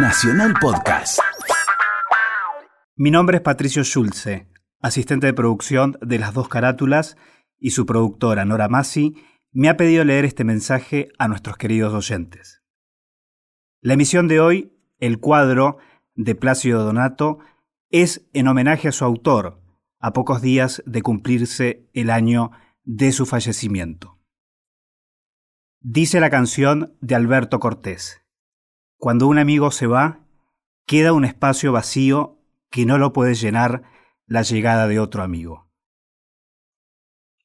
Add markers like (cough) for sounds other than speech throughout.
Nacional Podcast. Mi nombre es Patricio Schulze, asistente de producción de Las Dos Carátulas, y su productora Nora Massi me ha pedido leer este mensaje a nuestros queridos oyentes. La emisión de hoy, el cuadro de Plácido Donato, es en homenaje a su autor, a pocos días de cumplirse el año de su fallecimiento. Dice la canción de Alberto Cortés, Cuando un amigo se va, queda un espacio vacío que no lo puede llenar la llegada de otro amigo.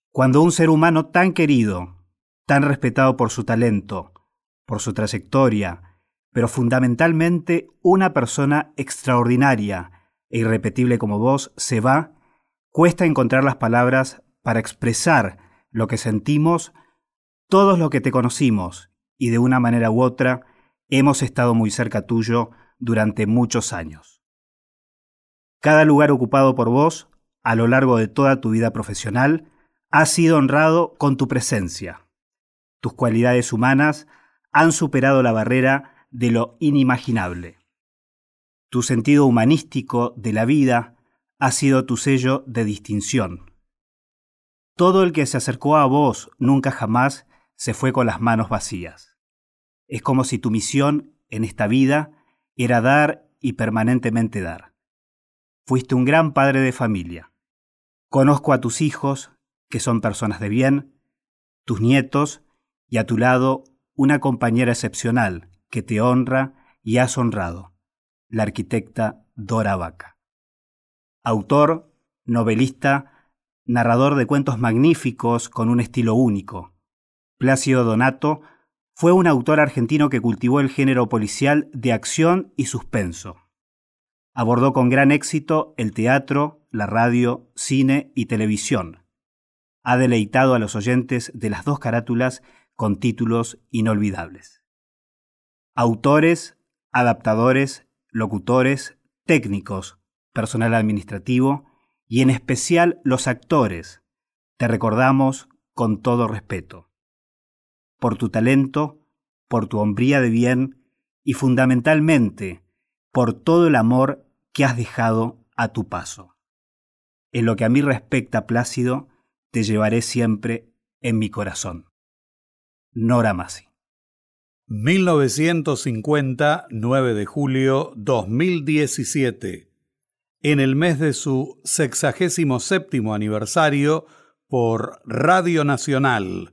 Cuando un ser humano tan querido, tan respetado por su talento, por su trayectoria, pero fundamentalmente una persona extraordinaria e irrepetible como vos, se va, cuesta encontrar las palabras para expresar lo que sentimos todos los que te conocimos y de una manera u otra hemos estado muy cerca tuyo durante muchos años. Cada lugar ocupado por vos, a lo largo de toda tu vida profesional, ha sido honrado con tu presencia. Tus cualidades humanas han superado la barrera de lo inimaginable. Tu sentido humanístico de la vida ha sido tu sello de distinción. Todo el que se acercó a vos nunca jamás se fue con las manos vacías. Es como si tu misión en esta vida era dar y permanentemente dar. Fuiste un gran padre de familia. Conozco a tus hijos, que son personas de bien, tus nietos, y a tu lado una compañera excepcional que te honra y has honrado, la arquitecta Dora Vaca. Autor, novelista, narrador de cuentos magníficos con un estilo único, Plácido Donato fue un autor argentino que cultivó el género policial de acción y suspenso. Abordó con gran éxito el teatro, la radio, cine y televisión. Ha deleitado a los oyentes de las dos carátulas con títulos inolvidables. Autores, adaptadores, locutores, técnicos, personal administrativo y en especial los actores, te recordamos con todo respeto por tu talento, por tu hombría de bien y fundamentalmente por todo el amor que has dejado a tu paso. En lo que a mí respecta, Plácido, te llevaré siempre en mi corazón. Nora Masi. 1950, 9 de julio 2017. En el mes de su sexagésimo séptimo aniversario por Radio Nacional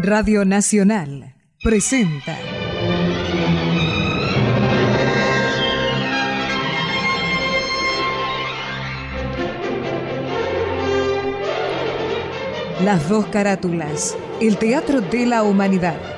Radio Nacional presenta Las dos carátulas, el teatro de la humanidad.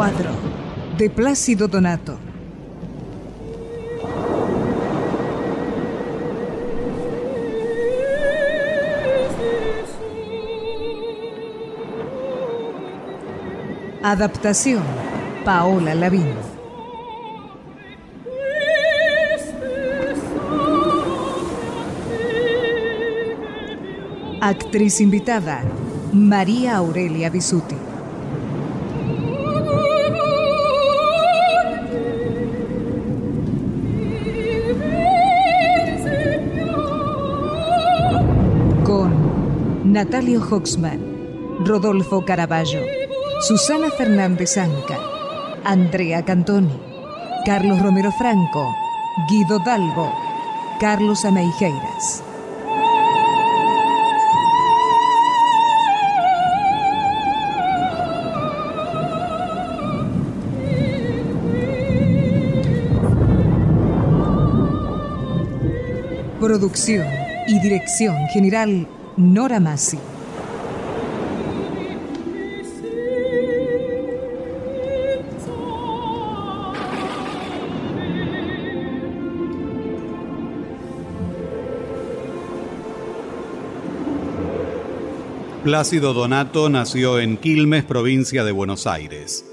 4 de Plácido Donato. Adaptación, Paola Lavín. Actriz invitada, María Aurelia Bisuti. Natalio Hoxman, Rodolfo Caraballo, Susana Fernández Anca, Andrea Cantoni, Carlos Romero Franco, Guido Dalgo, Carlos Ameijeiras. Producción y dirección general Nora Massi. Plácido Donato nació en Quilmes, provincia de Buenos Aires.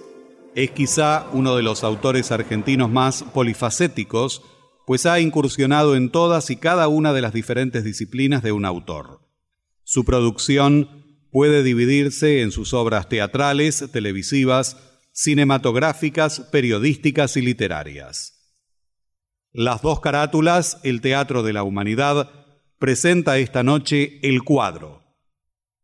Es quizá uno de los autores argentinos más polifacéticos, pues ha incursionado en todas y cada una de las diferentes disciplinas de un autor. Su producción puede dividirse en sus obras teatrales, televisivas, cinematográficas, periodísticas y literarias. Las dos carátulas, El Teatro de la Humanidad, presenta esta noche El Cuadro.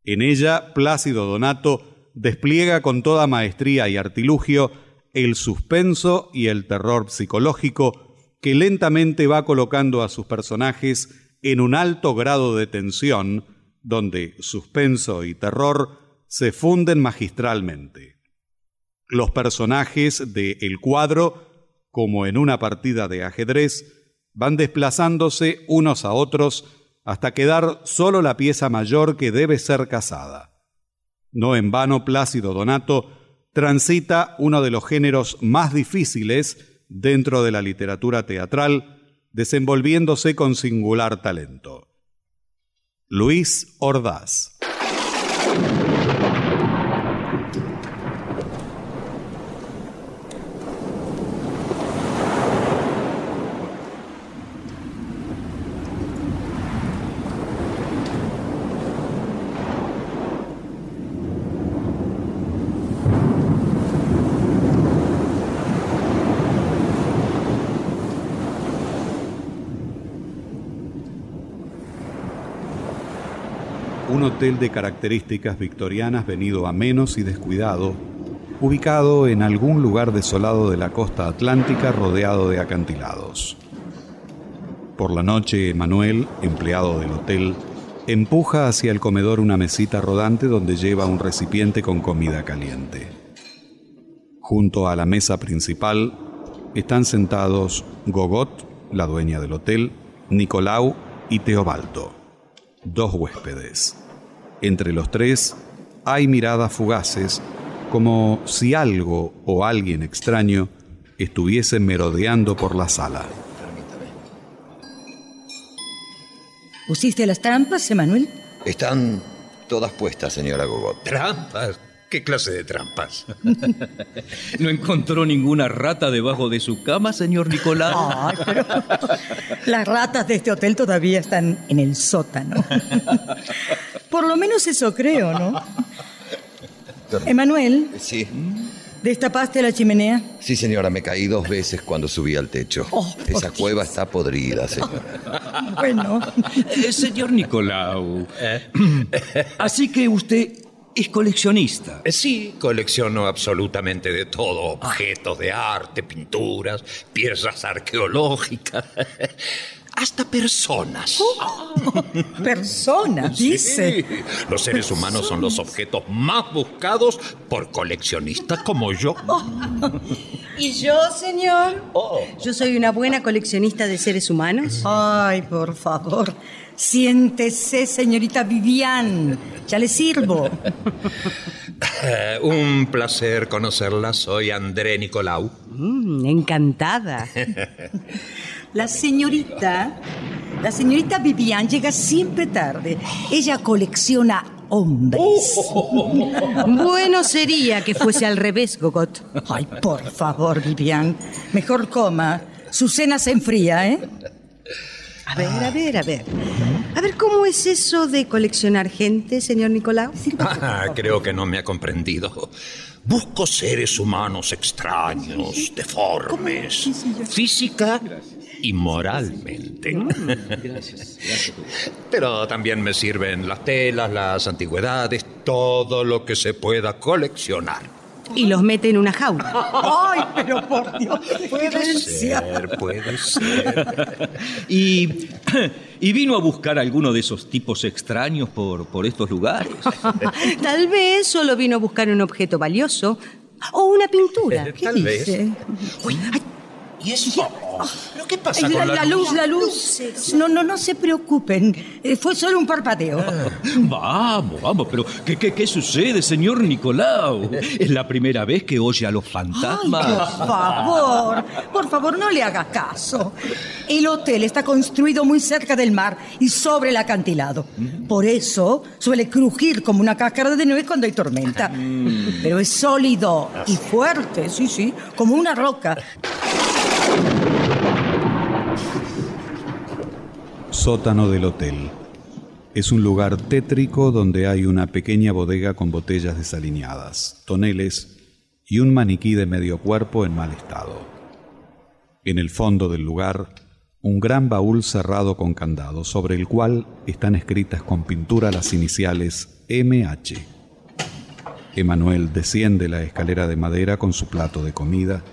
En ella, Plácido Donato despliega con toda maestría y artilugio el suspenso y el terror psicológico que lentamente va colocando a sus personajes en un alto grado de tensión, donde suspenso y terror se funden magistralmente. Los personajes de El cuadro, como en una partida de ajedrez, van desplazándose unos a otros hasta quedar solo la pieza mayor que debe ser casada. No en vano Plácido Donato transita uno de los géneros más difíciles dentro de la literatura teatral, desenvolviéndose con singular talento. Luis Ordaz. Hotel de características victorianas venido a menos y descuidado, ubicado en algún lugar desolado de la costa atlántica rodeado de acantilados. Por la noche, Manuel, empleado del hotel, empuja hacia el comedor una mesita rodante donde lleva un recipiente con comida caliente. Junto a la mesa principal están sentados Gogot, la dueña del hotel, Nicolau y Teobaldo, dos huéspedes. Entre los tres hay miradas fugaces, como si algo o alguien extraño estuviese merodeando por la sala. ¿Pusiste las trampas, Emanuel? Están todas puestas, señora Gogot. ¿Trampas? ¿Qué clase de trampas? (laughs) ¿No encontró ninguna rata debajo de su cama, señor Nicolás? Ay, pero las ratas de este hotel todavía están en el sótano. Por lo menos eso creo, ¿no? Emanuel. Sí. ¿Destapaste la chimenea? Sí, señora, me caí dos veces cuando subí al techo. Oh, Esa cueva está podrida, señora. Bueno. Eh, señor Nicolau, (clears throat) así que usted es coleccionista. Eh, Sí, colecciono absolutamente de todo. Objetos de arte, pinturas, piezas arqueológicas, (laughs) hasta personas. Persona, dice. Sí, los seres humanos son los objetos más buscados por coleccionistas como yo. (laughs) ¿Y yo, señor? Yo soy una buena coleccionista de seres humanos. Ay, por favor. Siéntese, señorita Vivian. Ya le sirvo. Eh, un placer conocerla. Soy André Nicolau. Mm, encantada. La señorita, la señorita Vivian llega siempre tarde. Ella colecciona hombres. Bueno sería que fuese al revés, Gogot. Ay, por favor, Vivian. Mejor coma. Su cena se enfría, ¿eh? A ver, a ver, a ver. A ver, ¿cómo es eso de coleccionar gente, señor Nicolau? Ah, creo que no me ha comprendido. Busco seres humanos extraños, deformes, física y moralmente. (laughs) Pero también me sirven las telas, las antigüedades, todo lo que se pueda coleccionar. Y los mete en una jaula. (laughs) Ay, pero por Dios. Puede ser, puede ser. Y, (clears throat) y vino a buscar alguno de esos tipos extraños por, por estos lugares. (laughs) Tal vez solo vino a buscar un objeto valioso o una pintura. (laughs) ¿Qué Tal vez. dice? Uy, ay, ¿Y eso? ¿Pero qué pasa Ay, con la, la luz, la luz. No, no, no se preocupen. Eh, Fue solo un parpadeo. Vamos, vamos, pero ¿qué, qué, qué sucede, señor Nicolau? Es la primera vez que oye a los Ay, fantasmas. por favor, por favor, no le haga caso. El hotel está construido muy cerca del mar y sobre el acantilado. Por eso suele crujir como una cáscara de nieve cuando hay tormenta. Pero es sólido y fuerte, sí, sí, como una roca. Sótano del hotel. Es un lugar tétrico donde hay una pequeña bodega con botellas desalineadas, toneles y un maniquí de medio cuerpo en mal estado. En el fondo del lugar, un gran baúl cerrado con candado, sobre el cual están escritas con pintura las iniciales MH. Emanuel desciende la escalera de madera con su plato de comida,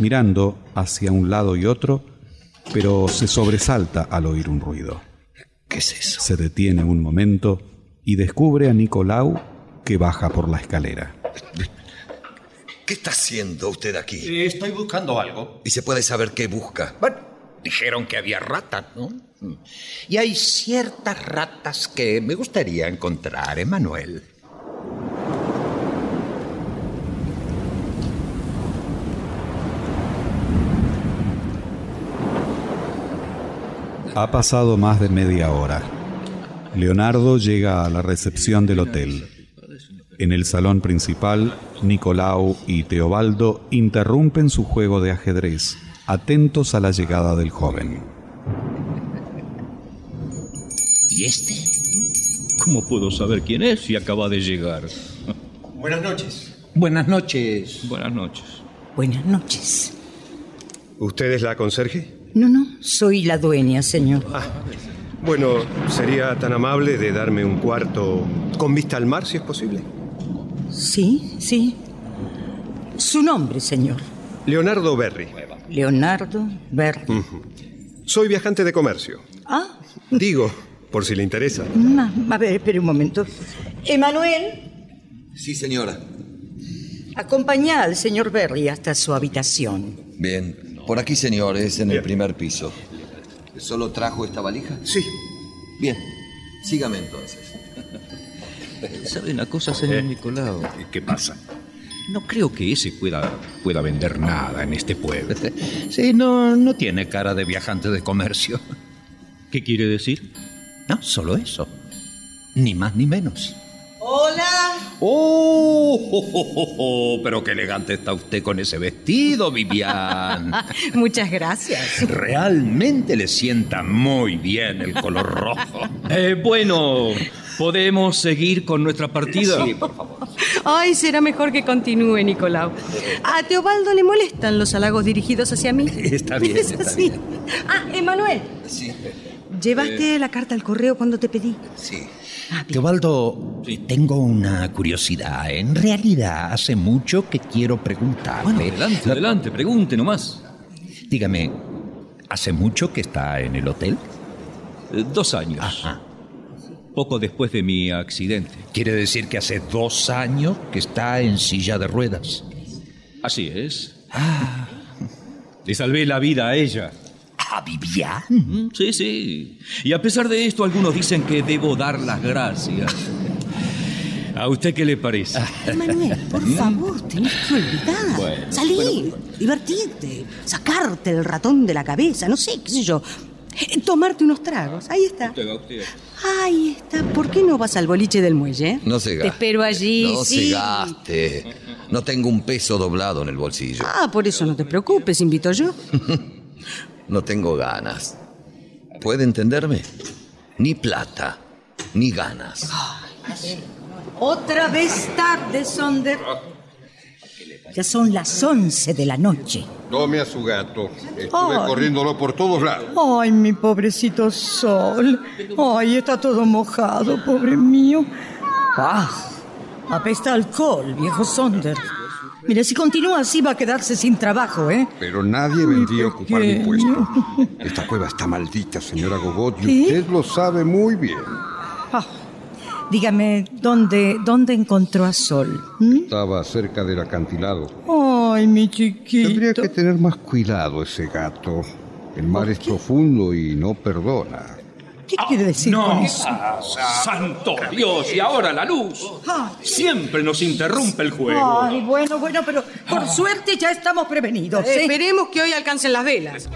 mirando hacia un lado y otro, pero se sobresalta al oír un ruido. ¿Qué es eso? Se detiene un momento y descubre a Nicolau que baja por la escalera. ¿Qué está haciendo usted aquí? Eh, Estoy buscando algo. ¿Y se puede saber qué busca? Bueno, dijeron que había ratas, ¿no? Y hay ciertas ratas que me gustaría encontrar, Emanuel. Ha pasado más de media hora. Leonardo llega a la recepción del hotel. En el salón principal, Nicolau y Teobaldo interrumpen su juego de ajedrez, atentos a la llegada del joven. ¿Y este? ¿Cómo puedo saber quién es si acaba de llegar? Buenas noches. Buenas noches. Buenas noches. Buenas noches. ¿Usted es la conserje? No, no, soy la dueña, señor. Bueno, sería tan amable de darme un cuarto con vista al mar, si es posible. Sí, sí. Su nombre, señor. Leonardo Berry. Leonardo Berry. Soy viajante de comercio. Ah, Digo, por si le interesa. ma- a ver, espere un momento. Emanuel, Sí, señora. acompañá al señor Berry hasta su habitación. Bien. Por aquí, señor, es en el primer piso. ¿Solo trajo esta valija? Sí. Bien. Sígame entonces. (laughs) ¿Sabe una cosa, señor Nicolau? ¿Qué pasa? No creo que ese pueda, pueda vender nada en este pueblo. (laughs) Sí, no, no tiene cara de viajante de comercio. (laughs) ¿Qué quiere decir? No, solo eso. Ni más ni menos. Hola. ¡Oh! oh, oh, oh, oh, Pero qué elegante está usted con ese vestido, Vivian. (laughs) Muchas gracias. Realmente le sienta muy bien el color rojo. (laughs) Eh, bueno, ¿podemos seguir con nuestra partida? Ay, será mejor que continúe, Nicolau. A Teobaldo le molestan los halagos dirigidos hacia mí. Está bien, (laughs) ¿Es está así? Ah, Emanuel, Sí. ¿Llevaste la carta al correo cuando te pedí? Sí. Ah. Teobaldo, tengo una curiosidad. En realidad, hace mucho que quiero preguntarle. Bueno, adelante, adelante, pregunte nomás. Dígame, ¿hace mucho que está en el hotel? Eh, dos años. Ajá. Poco después de mi accidente. Quiere decir que hace dos años que está en silla de ruedas. Así es. Le salvé la vida a ella. ¿A Vivian? Mm, Sí, sí. Y a pesar de esto, algunos dicen que debo dar las gracias. ¿A usted qué le parece? (laughs) Emanuel, por favor, tenés que olvidar. Bueno, Salir, divertirte, sacarte el ratón de la cabeza, no sé, qué sé yo. Eh, Tomarte unos tragos. Ahí está. Usted va, usted. Ahí está. ¿Por qué no vas al boliche del muelle? eh? No se Te gaste. espero allí. No sí. se gaste. No tengo un peso doblado en el bolsillo. Ah, por eso no te preocupes, invito yo. (laughs) No tengo ganas. ¿Puede entenderme? Ni plata, ni ganas. Otra vez tarde, Sonder. Ya son las once de la noche. Tome a su gato. Estuve Ay. corriéndolo por todos lados. Ay, mi pobrecito sol. Ay, está todo mojado, pobre mío. Ah, apesta alcohol, viejo Sonder. Mire, si continúa así va a quedarse sin trabajo, ¿eh? Pero nadie vendría a ocupar mi puesto. Esta cueva está maldita, señora Gogot, y usted lo sabe muy bien. Ah, dígame, ¿dónde, ¿dónde encontró a Sol? ¿Mm? Estaba cerca del acantilado. Ay, mi chiquito. Tendría que tener más cuidado ese gato. El mar es profundo y no perdona. ¿Qué quiere decir con No, eso? santo Dios, y ahora la luz. Siempre nos interrumpe el juego. Ay, bueno, bueno, pero por suerte ya estamos prevenidos. ¿eh? Esperemos que hoy alcancen las velas.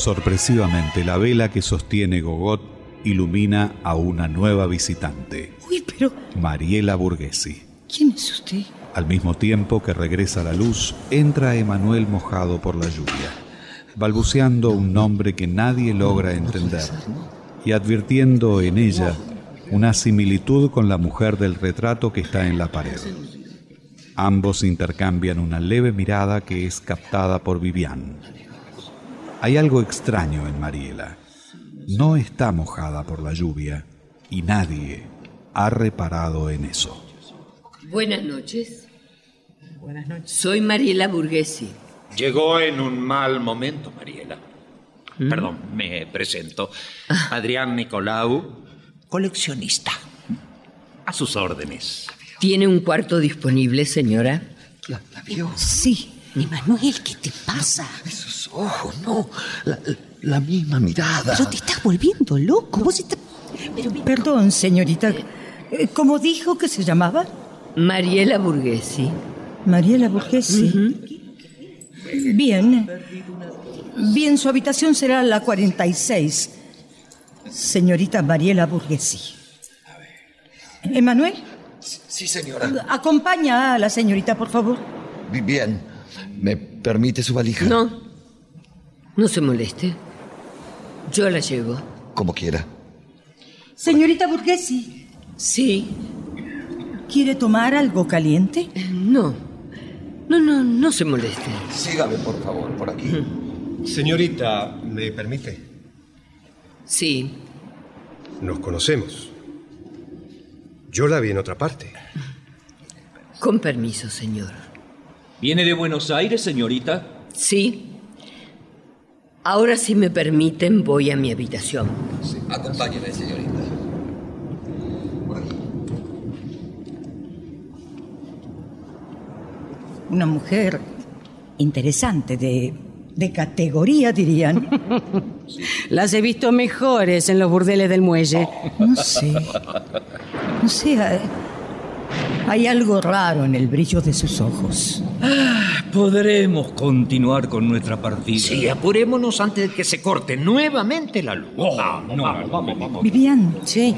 Sorpresivamente, la vela que sostiene Gogot ilumina a una nueva visitante, Uy, pero Mariela Burguesi. ¿quién es usted? Al mismo tiempo que regresa la luz, entra Emanuel mojado por la lluvia, balbuceando un nombre que nadie logra entender y advirtiendo en ella una similitud con la mujer del retrato que está en la pared. Ambos intercambian una leve mirada que es captada por Vivian. Hay algo extraño en Mariela. No está mojada por la lluvia y nadie ha reparado en eso. Buenas noches. Buenas noches. Soy Mariela Burguesi. Llegó en un mal momento, Mariela. Perdón, me presento. Adrián Nicolau, coleccionista. A sus órdenes. ¿Tiene un cuarto disponible, señora? Sí. Emanuel, ¿qué te pasa? Ojos, no. La, la misma mirada. Pero te estás volviendo loco. Vos estás... Pero mira, Perdón, señorita. Eh, ¿Cómo dijo que se llamaba? Mariela Burguesi. Mariela Burgesi. Bien. Bien, su habitación será la 46. Señorita Mariela Burgesi. ¿Emanuel? Sí, señora. Acompaña a la señorita, por favor. Bi- Bien. ¿Me permite su valija? No. No se moleste. Yo la llevo. Como quiera. Señorita Burgesi, Sí. ¿quiere tomar algo caliente? No. No, no, no se moleste. Sígame, por favor, por aquí. (laughs) Señorita, ¿me permite? Sí. Nos conocemos. Yo la vi en otra parte. Con permiso, señor. ¿Viene de Buenos Aires, señorita? Sí. Ahora, si me permiten, voy a mi habitación. Acompáñeme, señorita. Una mujer interesante, de, de categoría, dirían. las he visto mejores en los burdeles del muelle. No sé. No sé. hay- Hay algo raro en el brillo de sus ojos. Podremos continuar con nuestra partida. Sí, apurémonos antes de que se corte nuevamente la luz. Oh, no, vamos, vamos. Vivian, Sí.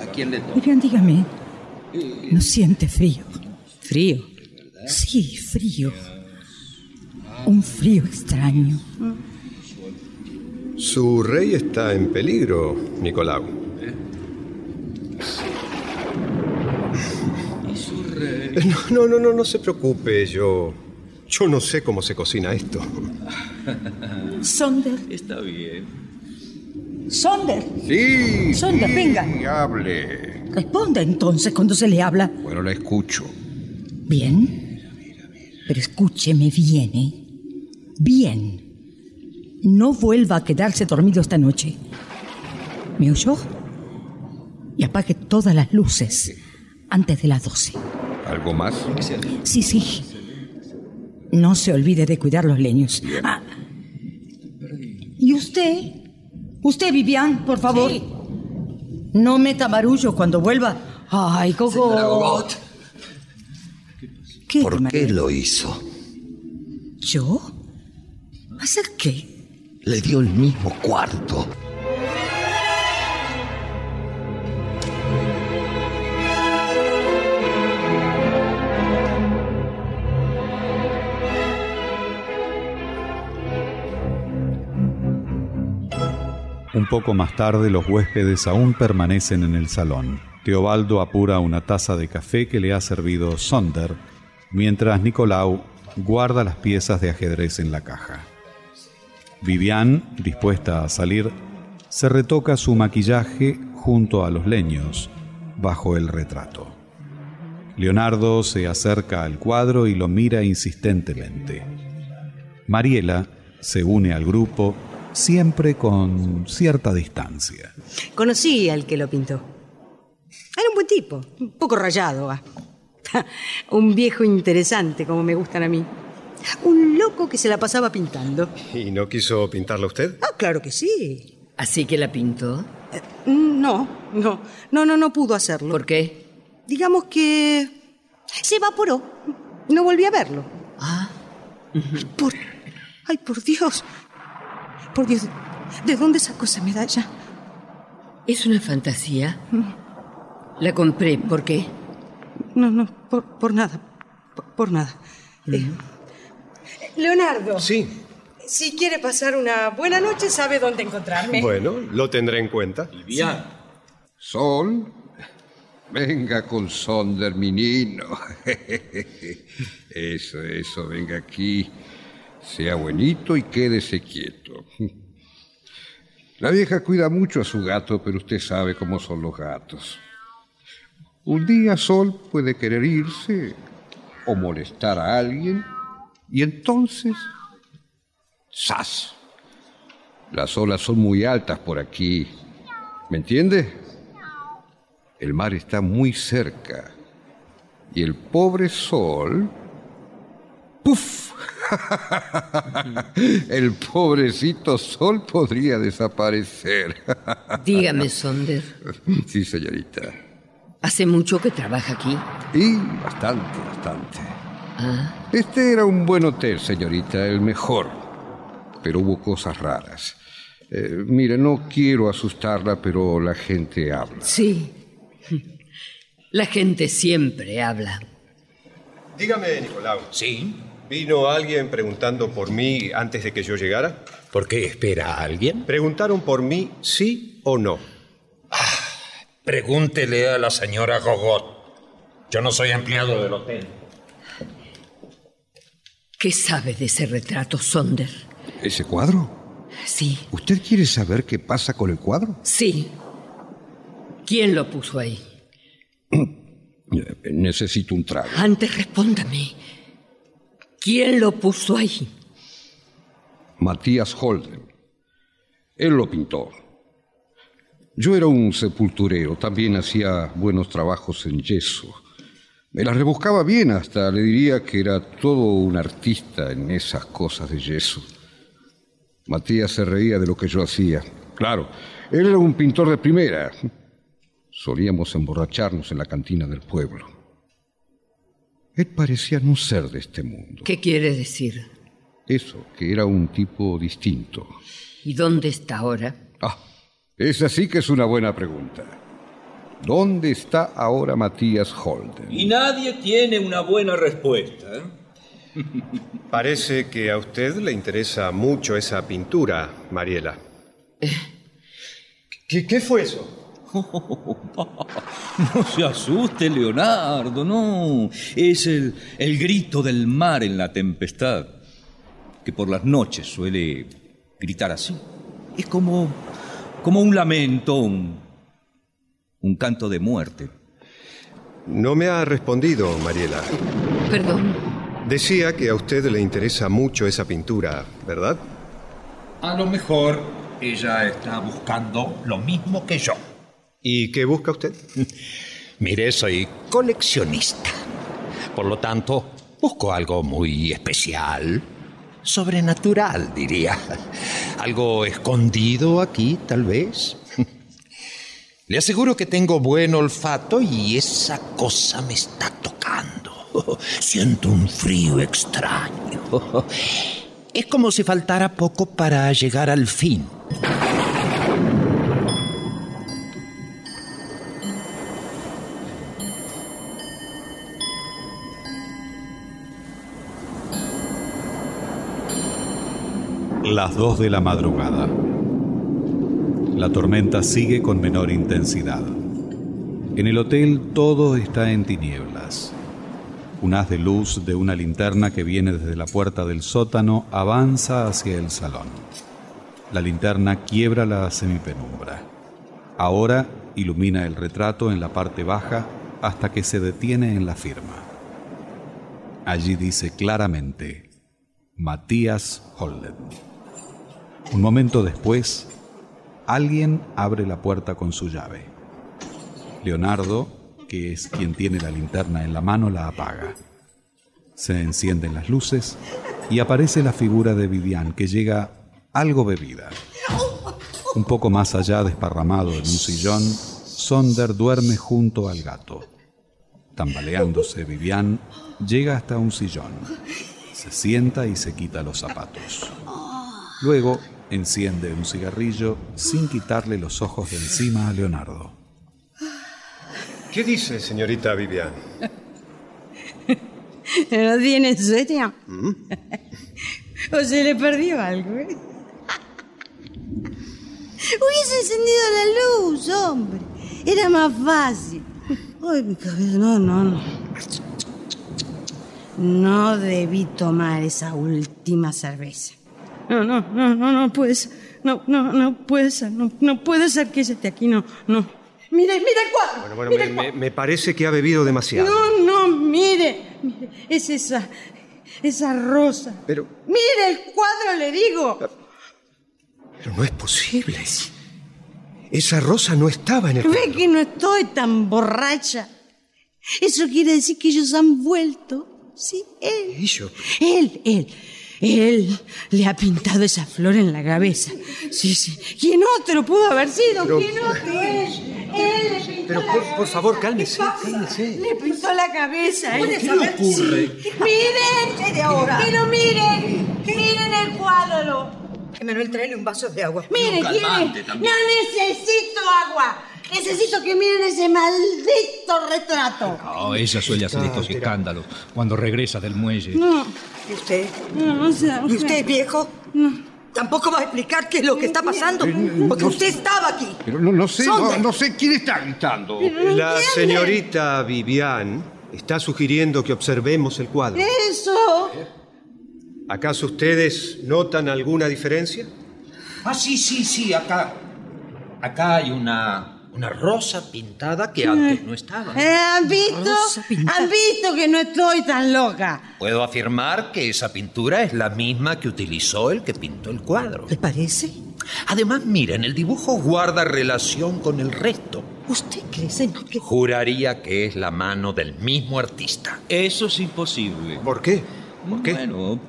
¿A quién le Vivian, dígame. ¿No siente frío? Frío. Sí, frío. Un frío extraño. Su rey está en peligro, Nicolau. No, no, no, no se preocupe, yo. Yo no sé cómo se cocina esto. Sonder, Está bien. Sonder, Sí, Sonda, sí, venga. hable. responda entonces cuando se le habla. Bueno, la escucho. Bien. Pero escúcheme bien, ¿eh? Bien. No vuelva a quedarse dormido esta noche. ¿Me oyó? Y apague todas las luces antes de las 12. ¿Algo más? Sí, sí. No se olvide de cuidar los leños. Ah, ¿Y usted? Usted, Vivian, por favor. No meta marullo cuando vuelva. Ay, Coco. ¿Qué, ¿Por qué lo hizo? ¿Yo? ¿Hacer qué? Le dio el mismo cuarto. Un poco más tarde los huéspedes aún permanecen en el salón. Teobaldo apura una taza de café que le ha servido Sonder, mientras Nicolau guarda las piezas de ajedrez en la caja. Vivian, dispuesta a salir, se retoca su maquillaje junto a los leños, bajo el retrato. Leonardo se acerca al cuadro y lo mira insistentemente. Mariela se une al grupo, siempre con cierta distancia. Conocí al que lo pintó. Era un buen tipo, un poco rayado. ah. (laughs) Un viejo interesante, como me gustan a mí. Un loco que se la pasaba pintando. ¿Y no quiso pintarla usted? Ah, claro que sí. ¿Así que la pintó? No, no, no, no, no pudo hacerlo. ¿Por qué? Digamos que se evaporó. No volví a verlo. Ah. Por, ay, por Dios. Por Dios, ¿de dónde sacó esa medalla? ¿Es una fantasía? La compré. ¿Por qué? No, no, por, por nada. Por, por nada. Eh, Leonardo. Sí. Si quiere pasar una buena noche, sabe dónde encontrarme. Bueno, lo tendré en cuenta. Bien. Sol, venga con Sonder, mi niño. (laughs) Eso, eso, venga aquí. Sea buenito y quédese quieto. La vieja cuida mucho a su gato, pero usted sabe cómo son los gatos. Un día Sol puede querer irse o molestar a alguien y entonces... ¡Sas! Las olas son muy altas por aquí. ¿Me entiende? El mar está muy cerca. Y el pobre sol... ¡Puf! (laughs) el pobrecito sol podría desaparecer. (laughs) Dígame, Sonder. sí, señorita. ¿Hace mucho que trabaja aquí? Y bastante, bastante. Ah, Este era un buen hotel, señorita, el mejor. Pero hubo cosas raras. Eh, mire, no quiero asustarla, pero la gente habla. sí. La gente siempre habla. Dígame, Nicolau. ¿Sí? ¿Vino alguien preguntando por mí antes de que yo llegara? ¿Por qué espera a alguien? ¿Preguntaron por mí sí o no? Pregúntele a la señora Gogot. Yo no soy empleado del hotel. ¿Qué sabe de ese retrato, Sonder? ¿Ese cuadro? Sí, ¿Usted quiere saber qué pasa con el cuadro? sí. ¿Quién lo puso ahí? (clears throat) Necesito un trago. Antes respóndame. ¿Quién lo puso ahí? Matías Holden. Él lo pintó. Yo era un sepulturero, también hacía buenos trabajos en yeso. Me las rebuscaba bien, hasta le diría que era todo un artista en esas cosas de yeso. Matías se reía de lo que yo hacía. Claro, él era un pintor de primera. Solíamos emborracharnos en la cantina del pueblo. Él parecía no ser de este mundo. ¿Qué quiere decir? Eso, que era un tipo distinto. ¿Y dónde está ahora? Ah, esa sí que es una buena pregunta. ¿Dónde está ahora Matías Holden? Y nadie tiene una buena respuesta. ¿eh? (laughs) Parece que a usted le interesa mucho esa pintura, Mariela. ¿Qué, qué fue eso? (laughs) No se asuste, Leonardo, no. Es el, el grito del mar en la tempestad, que por las noches suele gritar así. Es como, como un lamento, un, un canto de muerte. No me ha respondido, Mariela. Perdón. Decía que a usted le interesa mucho esa pintura, ¿verdad? A lo mejor ella está buscando lo mismo que yo. ¿Y qué busca usted? (laughs) Mire, soy coleccionista. Por lo tanto, Busco algo muy especial, sobrenatural, diría. (laughs) Algo escondido aquí, tal vez. (laughs) Le aseguro que tengo buen olfato y esa cosa me está tocando. Siento un frío extraño. Es como si faltara poco para llegar al fin. Las dos de la madrugada. La tormenta sigue con menor intensidad. En el hotel todo está en tinieblas. Un haz de luz de una linterna que viene desde la puerta del sótano avanza hacia el salón. La linterna quiebra la semipenumbra. Ahora ilumina el retrato en la parte baja hasta que se detiene en la firma. Allí dice claramente Matías Holden. Un momento después, alguien abre la puerta con su llave. Leonardo, que es quien tiene la linterna en la mano, la apaga. Se encienden las luces y aparece la figura de Vivian, que llega algo bebida. Un poco más allá, desparramado en un sillón, Sonder duerme junto al gato. Tambaleándose, Vivian llega hasta un sillón. Se sienta y se quita los zapatos. Luego enciende un cigarrillo sin quitarle los ojos de encima a Leonardo. ¿Qué dice, señorita Vivian? (laughs) ¿No tiene sueño? (laughs) ¿O se le perdió algo? eh? (laughs) Hubiese encendido la luz, hombre. Era más fácil. Ay, mi cabeza. No, no, no. No debí tomar esa última cerveza. No, no, no, no, no puede ser. No, no, no puede ser. No, no puede ser que esté aquí. No, no. Mire, mire el cuadro. Bueno, bueno, mire me, el me- cuadro. me parece que ha bebido demasiado. No, no, mire. Mire, es esa. Esa rosa. Pero, Mire el cuadro, le digo. pero no es posible. Esa rosa no estaba en el... Ve que no estoy tan borracha. Eso quiere decir que ellos han vuelto. Sí, él. Ellos. Él, él. Él le ha pintado esa flor en la cabeza. Sí, sí. ¿Quién otro pudo haber sido? Pero- ¿Quién otro? (laughs) Él. Él le pintó Pero la por, cabeza. por favor, cálmese, ¿Qué cálmese. Le pintó la cabeza. ¿eh? ¿Qué le ocurre? Sí. Miren. de ahora? Pero miren. Miren el cuadro. Manuel, tráele un vaso de agua. ¿quién? también. No necesito agua. Necesito que miren ese maldito retrato. No, ella suele hacer estos escándalos cuando regresa del muelle. No, ¿Y usted? no, o sea, ¿Y usted, viejo? ¿Tampoco va a explicar qué es lo que está pasando? Porque usted estaba aquí. Pero no, no sé, no, no sé quién está gritando. La señorita Vivian está sugiriendo que observemos el cuadro. Eso. ¿Acaso ustedes notan alguna diferencia? Ah, sí, sí, sí, acá. Acá hay una, una rosa pintada que antes no estaba. Eh, ¿Han visto? ¿Han visto que no estoy tan loca? Puedo afirmar que esa pintura es la misma que utilizó el que pintó el cuadro. ¿Le parece? Además, miren, el dibujo guarda relación con el resto. ¿Usted cree, señor, que... Juraría que es la mano del mismo artista. Eso es imposible. ¿Por qué? ¿Por qué? Bueno,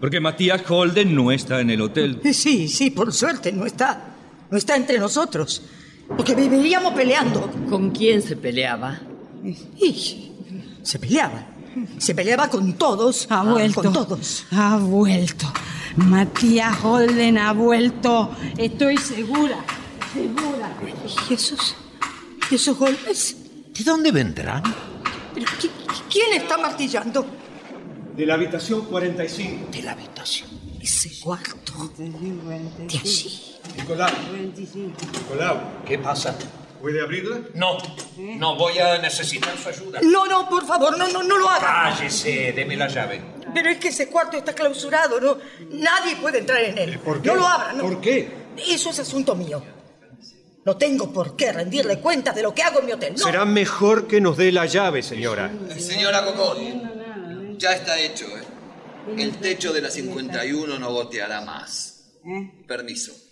porque Matías Holden no está en el hotel. Sí, sí, por suerte, no está. No está entre nosotros. Porque viviríamos peleando. ¿Con quién se peleaba? Y se peleaba. Se peleaba con todos. Ha vuelto. Con todos. Ha vuelto. Matías Holden ha vuelto. Estoy segura. Segura. ¿Y esos? ¿Y esos golpes? ¿De dónde vendrán? ¿Pero qui- ¿Quién está martillando? De la habitación 45. De la habitación. Ese cuarto. De allí. Nicolau. Nicolau, ¿Qué pasa? ¿puede abrirla? No, no voy a necesitar su ayuda. No, no, por favor, no, no, no lo haga. Cállese, deme la llave. Pero es que ese cuarto está clausurado, ¿no? Nadie puede entrar en él. ¿Por qué? No lo abra, ¿no? ¿Por qué? Eso es asunto mío. No tengo por qué rendirle cuentas de lo que hago en mi hotel. No. Será mejor que nos dé la llave, señora. Señora Cocot, ya está hecho. ¿eh? El techo de la 51 no goteará más. Permiso.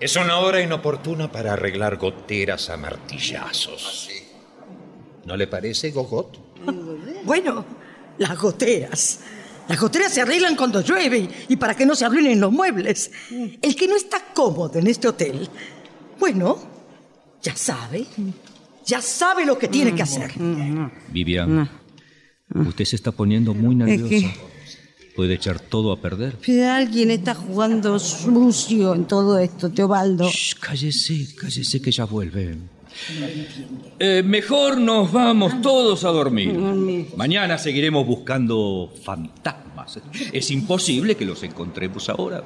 Es una hora inoportuna para arreglar goteras a martillazos. Sí. ¿No le parece, Gogot? Bueno, Las goteras. Las goteras se arreglan cuando llueve y para que no se arruinen los muebles. El que no está cómodo en este hotel, bueno, ya sabe. Ya sabe lo que tiene que hacer. Vivian, usted se está poniendo muy nerviosa. que- Puede echar todo a perder. Pero alguien está jugando sucio en todo esto, Teobaldo. Cállese, cállese que ya vuelve. Eh, mejor nos vamos todos a dormir. Mañana seguiremos buscando fantasmas. Es imposible que los encontremos ahora.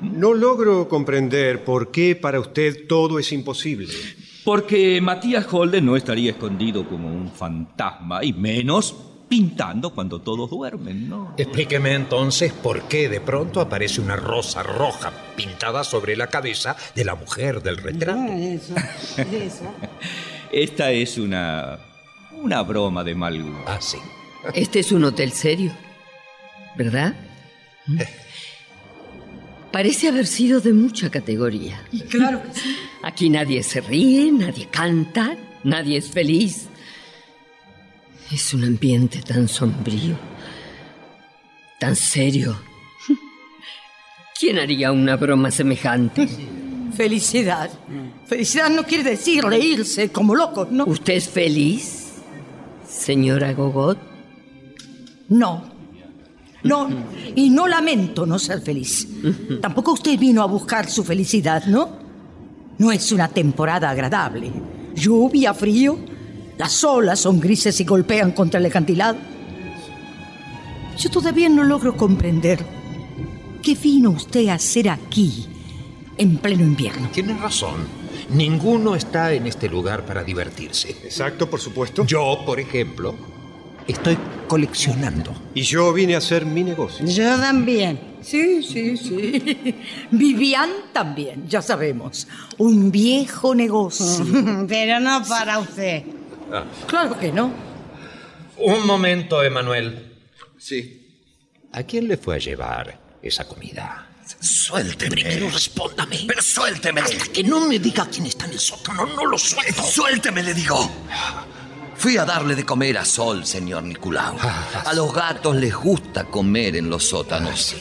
No logro comprender por qué para usted todo es imposible. Porque Matías Holden no estaría escondido como un fantasma, y menos pintando cuando todos duermen, ¿no? Explíqueme entonces por qué de pronto aparece una rosa roja pintada sobre la cabeza de la mujer del retrato. Eso, eso. (laughs) Esta es una. una broma de mal gusto. Ah, sí. Este es un hotel serio, ¿verdad? Parece haber sido de mucha categoría. Y claro que sí. Aquí nadie se ríe, nadie canta, nadie es feliz. Es un ambiente tan sombrío, tan serio. (laughs) ¿Quién haría una broma semejante? Felicidad. Felicidad no quiere decir reírse como locos, ¿no? ¿Usted es feliz, señora Gogot? No. No, y no lamento no ser feliz. Tampoco usted vino a buscar su felicidad, ¿no? No es una temporada agradable. Lluvia, frío, las olas son grises y golpean contra el acantilado. Yo todavía no logro comprender qué vino usted a hacer aquí en pleno invierno. Tiene razón. Ninguno está en este lugar para divertirse. Exacto, por supuesto. Yo, por ejemplo, estoy coleccionando. Y yo vine a hacer mi negocio. Yo también. Sí, sí, sí. (laughs) Vivian también, ya sabemos. Un viejo negocio. (laughs) Pero no para usted. Claro que no. Un momento, Emanuel. Sí. ¿A quién le fue a llevar esa comida? Suélteme. Pero respóndame. Pero suélteme. Hasta que no me diga quién está en el sótano, no lo suelto. Suélteme, le digo. Fui a darle de comer a Sol, señor Nicolau. A los gatos les gusta comer en los sótanos.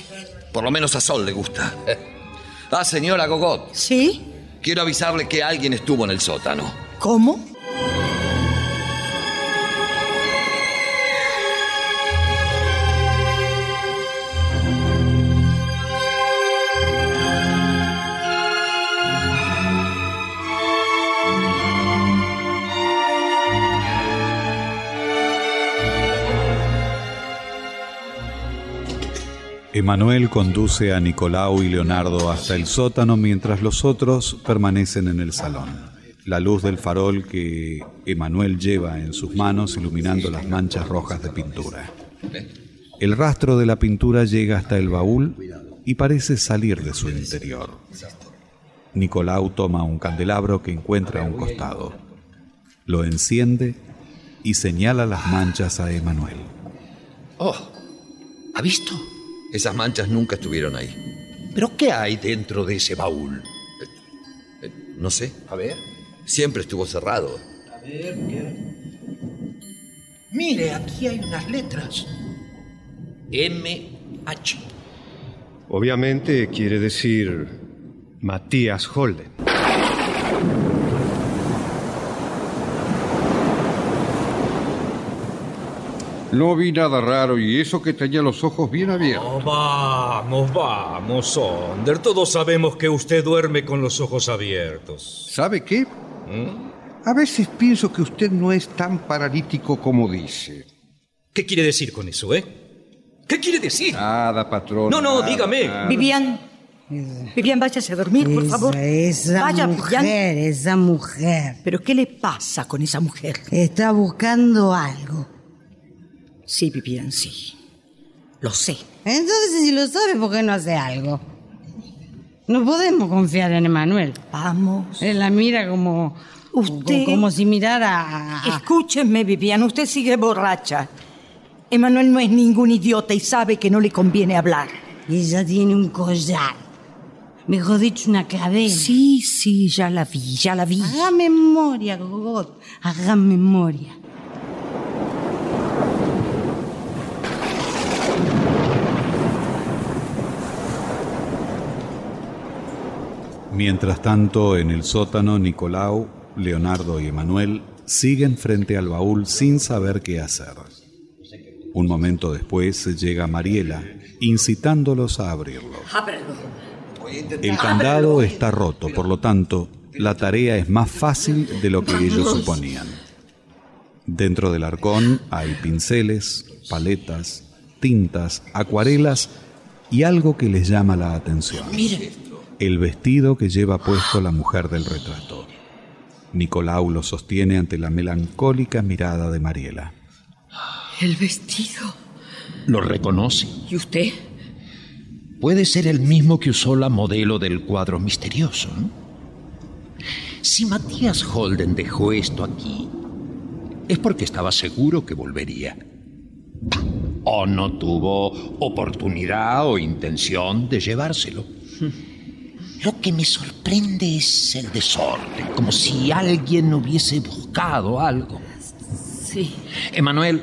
Por lo menos a Sol le gusta. Ah, señora Gogot, ¿Sí? quiero avisarle que alguien estuvo en el sótano. ¿Cómo? Emanuel conduce a Nicolau y Leonardo hasta el sótano mientras los otros permanecen en el salón. La luz del farol que Emanuel lleva en sus manos iluminando las manchas rojas de pintura. El rastro de la pintura llega hasta el baúl y parece salir de su interior. Nicolau toma un candelabro que encuentra a un costado. Lo enciende y señala las manchas a Emanuel. Oh, ¿ha visto? Esas manchas nunca estuvieron ahí. ¿Pero qué hay dentro de ese baúl? Eh, no sé. A ver. Siempre estuvo cerrado. A ver, mire. Mire, aquí hay unas letras. M-H. Obviamente quiere decir Matías Holden. No vi nada raro y eso que tenía los ojos bien abiertos. Oh, vamos, vamos, Sonder. Todos sabemos que usted duerme con los ojos abiertos. ¿Sabe qué? A veces pienso que usted no es tan paralítico como dice. ¿Qué quiere decir con eso, eh? ¿Qué quiere decir? Nada, patrón. No, no, nada, dígame. nada. Vivian. Vivian, váyase a dormir, por favor. Esa Vaya, mujer, Vivian. esa mujer. ¿Pero qué le pasa con esa mujer? Está buscando algo. Sí, Vivian, sí. Lo sé. Entonces, si lo sabe, ¿por qué no hace algo? No podemos confiar en Emanuel. Vamos. Él la mira como. Usted- Como si mirara a. Escúcheme, Vivian, usted sigue borracha. Emanuel no es ningún idiota y sabe que no le conviene hablar. Ella tiene un collar. Mejor dicho, una cadena. Sí, sí, ya la vi, ya la vi. Haga memoria, Gogot. Haga memoria. Mientras tanto, en el sótano, Nicolau, Leonardo y Emanuel siguen frente al baúl sin saber qué hacer. Un momento después llega Mariela, incitándolos a abrirlo. El candado está roto, por lo tanto, la tarea es más fácil de lo que ellos suponían. Dentro del arcón hay pinceles, paletas, tintas, acuarelas y algo que les llama la atención. El vestido que lleva puesto la mujer del retrato. Nicolau lo sostiene ante la melancólica mirada de Mariela. El vestido. ¿Lo reconoce? ¿Y usted? Puede ser el mismo que usó la modelo del cuadro misterioso. ¿no? Si Matías Holden dejó esto aquí, es porque estaba seguro que volvería. O no tuvo oportunidad o intención de llevárselo. (laughs) Lo que me sorprende es el desorden, como si alguien hubiese buscado algo. Sí. Emanuel,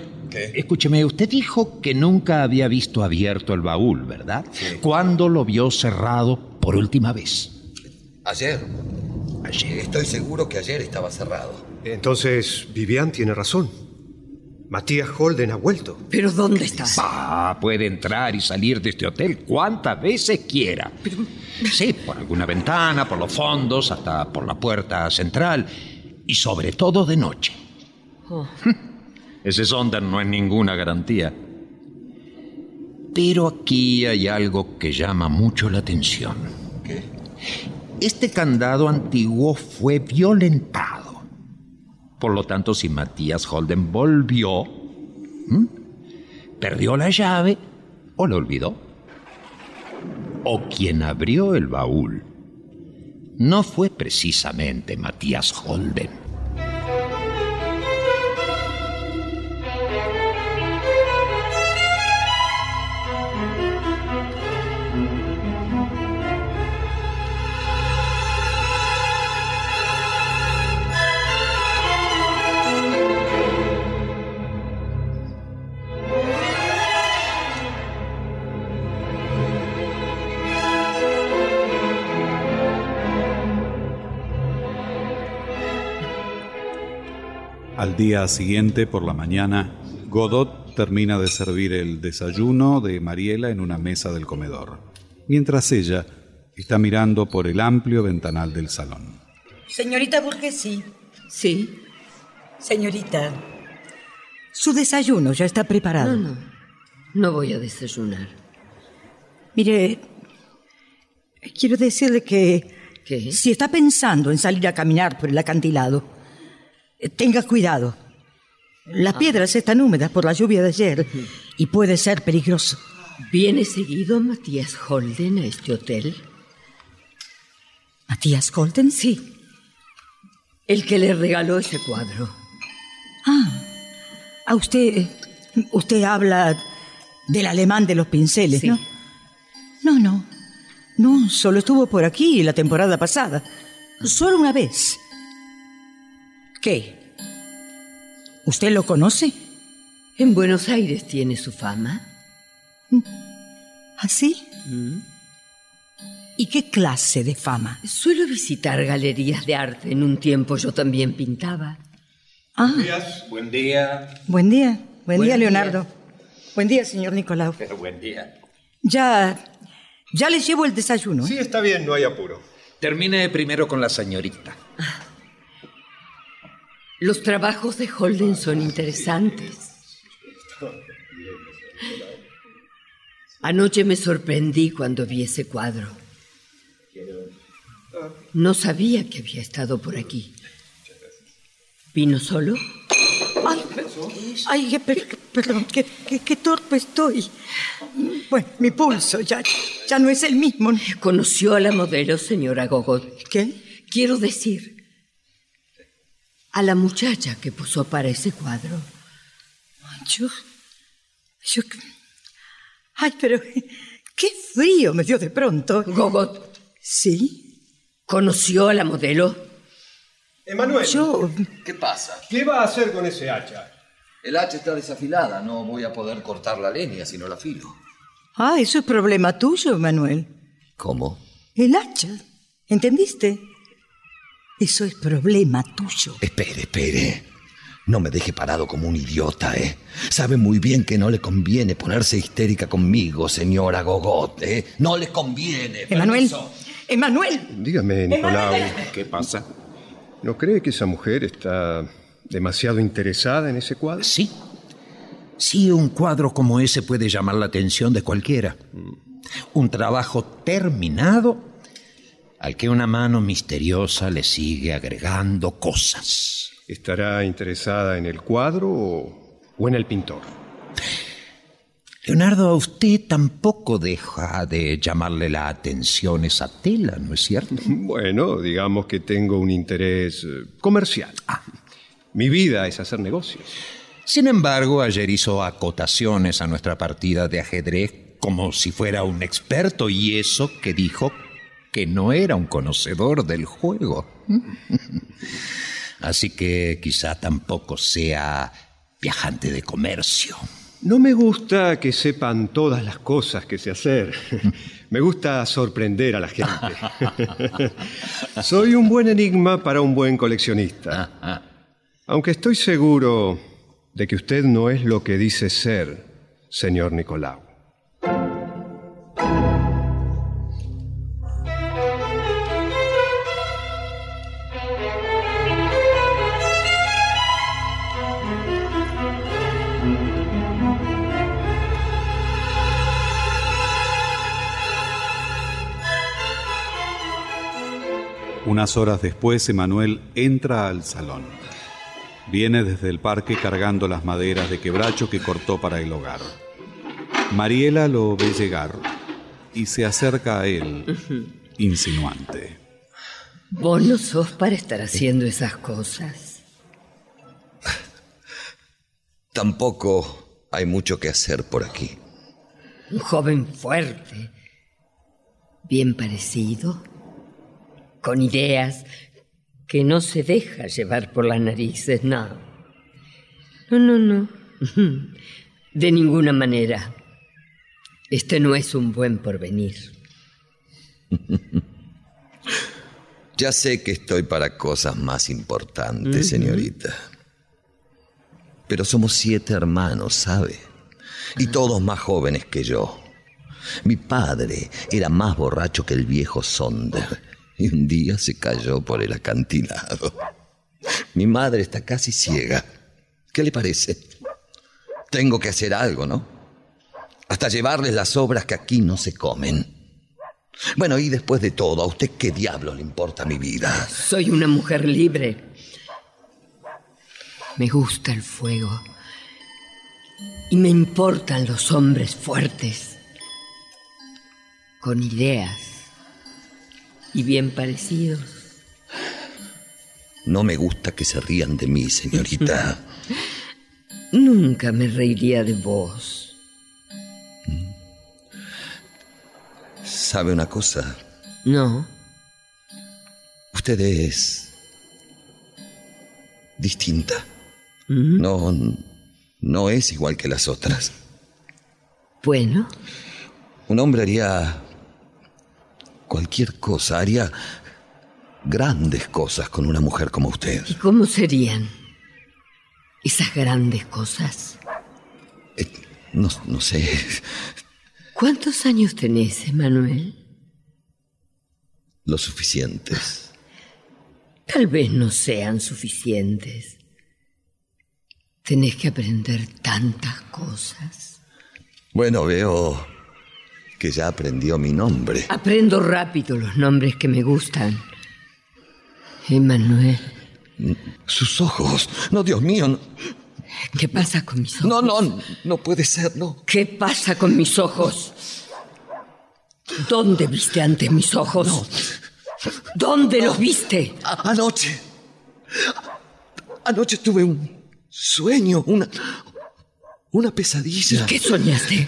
escúcheme, usted dijo que nunca había visto abierto el baúl, ¿verdad? ¿Cuándo lo vio cerrado por última vez? Ayer. Ayer. Estoy seguro que ayer estaba cerrado. Entonces, Vivian tiene razón. Matías Holden ha vuelto. ¿Pero dónde está? Ah, puede entrar y salir de este hotel cuantas veces quiera. Sí, por alguna ventana, por los fondos, hasta por la puerta central. Y sobre todo de noche. Oh. Ese sonder no es ninguna garantía. Pero aquí hay algo que llama mucho la atención. ¿Qué? Este candado antiguo fue violentado. Por lo tanto, si Matías Holden volvió, perdió la llave o lo olvidó. O quien abrió el baúl no fue precisamente Matías Holden. Al día siguiente, por la mañana, Godot termina de servir el desayuno de Mariela en una mesa del comedor, mientras ella está mirando por el amplio ventanal del salón. Señorita Burgesi. Sí. Señorita, su desayuno ya está preparado. No, no. No voy a desayunar. Mire, quiero decirle que ¿Qué? si está pensando en salir a caminar por el acantilado, tenga cuidado. Las Ah. piedras están húmedas por la lluvia de ayer y puede ser peligroso. ¿Viene seguido Matías Holden a este hotel? ¿Matías Holden? Sí. El que le regaló ese cuadro. Ah, a usted, usted habla del alemán de los pinceles, Sí. ¿no? No, no. No, solo estuvo por aquí la temporada pasada. Solo una vez. ¿Qué? ¿Usted lo conoce? En Buenos Aires tiene su fama. ¿Así? ¿Y qué clase de fama? Suelo visitar galerías de arte. En un tiempo yo también pintaba. Ah, Buen día. buen día. Buen, Buen día, día. Leonardo. Buen día, señor Nicolau. Buen día. Ya. Ya les llevo el desayuno. ¿eh? Sí, está bien, no hay apuro. Termine primero con la señorita. Los trabajos de Holden son interesantes. Anoche me sorprendí cuando vi ese cuadro. No sabía que había estado por aquí. ¿Vino solo? Ay, ay, per- perdón, qué, qué- qué torpe estoy. Bueno, mi pulso ya, ya no es el mismo. ¿Conoció a la modelo, señora Gogot? ¿Qué? Quiero decir, a la muchacha que posó para ese cuadro. Yo, yo, ay, pero qué frío me dio de pronto. Gogot, ¿Sí? ¿conoció a la modelo? Emanuel, Yo, ¿Qué pasa? ¿qué va a hacer con ese hacha? El hacha está desafilada. No voy a poder cortar la leña si no la afilo. ah, eso es problema tuyo, Manuel. ¿Cómo? El hacha. ¿Entendiste? Eso es problema tuyo. Espere, espere. No me deje parado como un idiota, ¿eh? Sabe muy bien que no le conviene ponerse histérica conmigo, señora Gogot, ¿eh? No le conviene. Emanuel. permiso. Emanuel. Dígame, Nicolau, ¿Qué pasa? ¿no cree que esa mujer está demasiado interesada en ese cuadro? Sí. Sí, un cuadro como ese puede llamar la atención de cualquiera. Un trabajo terminado al que una mano misteriosa le sigue agregando cosas. ¿Estará interesada en el cuadro o, o en el pintor? Leonardo, a usted tampoco deja de llamarle la atención esa tela, ¿no es cierto? (laughs) Bueno, digamos que tengo un interés eh, comercial. Mi vida es hacer negocios. Sin embargo, ayer hizo acotaciones a nuestra partida de ajedrez como si fuera un experto y eso que dijo que no era un conocedor del juego. (laughs) Así que quizá tampoco sea viajante de comercio. No me gusta que sepan todas las cosas que sé hacer. (laughs) Me gusta sorprender a la gente. (laughs) Soy un buen enigma para un buen coleccionista. Aunque estoy seguro de que usted no es lo que dice ser, señor Nicolau. Unas horas después, Emanuel entra al salón. Viene desde el parque cargando las maderas de quebracho que cortó para el hogar. Mariela lo ve llegar y se acerca a él, insinuante. Vos no sos para estar haciendo esas cosas. (laughs) Tampoco hay mucho que hacer por aquí. Un joven fuerte, bien parecido, con ideas que no se deja llevar por las narices, no. No, no, no. De ninguna manera. Este no es un buen porvenir. (laughs) Ya sé que estoy para cosas más importantes, señorita. Pero somos siete hermanos, ¿sabe? Y todos más jóvenes que yo. Mi padre era más borracho que el viejo Sonder (laughs) y un día se cayó por el acantilado. Mi madre está casi ciega. ¿Qué le parece? Tengo que hacer algo, ¿no? Hasta llevarles las obras que aquí no se comen. Bueno, y después de todo, ¿a usted qué diablo le importa mi vida? Soy una mujer libre. Me gusta el fuego. Y me importan los hombres fuertes. Con ideas. Y bien parecidos. No me gusta que se rían de mí, señorita. (laughs) Nunca me reiría de vos. ¿Sabe una cosa? No. Usted es distinta. No, no es igual que las otras. Bueno, Un hombre haría cualquier cosa, haría grandes cosas con una mujer como usted. ¿y cómo serían esas grandes cosas? No, no sé. ¿Cuántos años tenés, Emanuel? Lo suficientes. Tal vez no sean suficientes. Tenés que aprender tantas cosas. Bueno, veo que ya aprendió mi nombre. Aprendo rápido los nombres que me gustan. Emanuel. Sus ojos. No, Dios mío. No, ¿Qué pasa con mis ojos? no, no, no puede ser, no. ¿Qué pasa con mis ojos? ¿Dónde viste antes mis ojos? ¿Dónde los viste? Anoche. Anoche tuve un sueño, una. Una pesadilla. ¿Qué soñaste?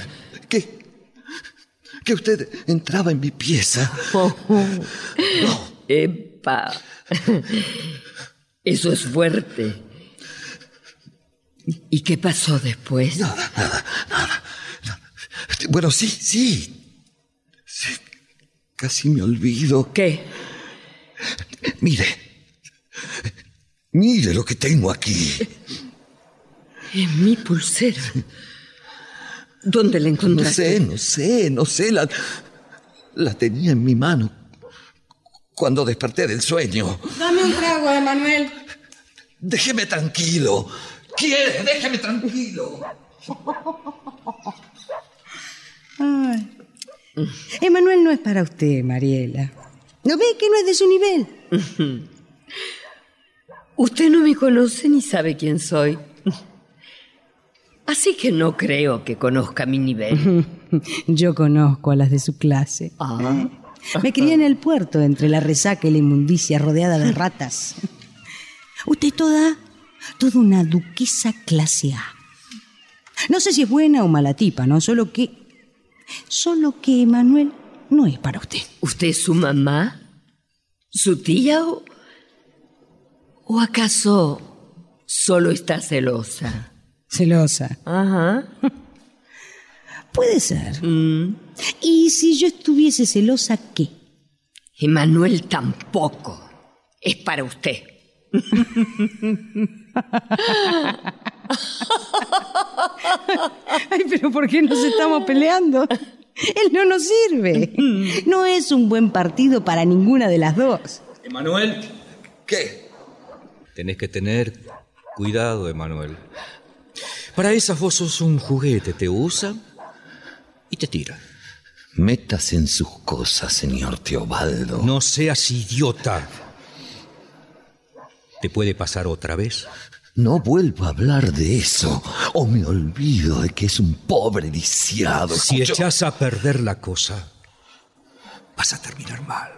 Que. usted entraba en mi pieza. Oh, ¡Epa! Eso es fuerte. ¿Y qué pasó después? Bueno, sí, sí. Sí, Casi me olvido. ¿Qué? Mire. Mire lo que tengo aquí. Es mi pulsera. ¿Dónde la No encontraste? sé, no sé, no sé. La, la tenía en mi mano cuando desperté del sueño. Dame un trago, Emanuel. Déjeme tranquilo. ¿Quiere? Déjeme tranquilo. Ay. Emanuel no es para usted, Mariela. ¿No ve que no es de su nivel? (laughs) Usted no me conoce ni sabe quién soy. Así que no creo que conozca mi nivel. (laughs) Yo conozco a las de su clase. Ah. (laughs) Me crié en el puerto, entre la resaca y la inmundicia, rodeada de (laughs) ratas. Usted toda, toda una duquesa clase A. No sé si es buena o mala tipa, ¿no? Solo que, solo que Emanuel no es para usted. ¿Usted es su mamá? ¿Su tía o, o acaso solo está celosa? Celosa. Ajá. (laughs) Puede ser. Y si yo estuviese celosa, ¿qué? Emanuel tampoco. Es para usted. (laughs) Ay, pero ¿por qué nos estamos peleando? Él no nos sirve. (laughs) No es un buen partido para ninguna de las dos. Emanuel, ¿Qué? tenés que tener cuidado, Emanuel. Para esas vos sos un juguete, te usa y te tira. Métase en sus cosas, señor Teobaldo. No seas idiota. ¿Te puede pasar otra vez? No vuelvo a hablar de eso, o me olvido de que es un pobre lisiado. Si Escucho- echas a perder la cosa, vas a terminar mal.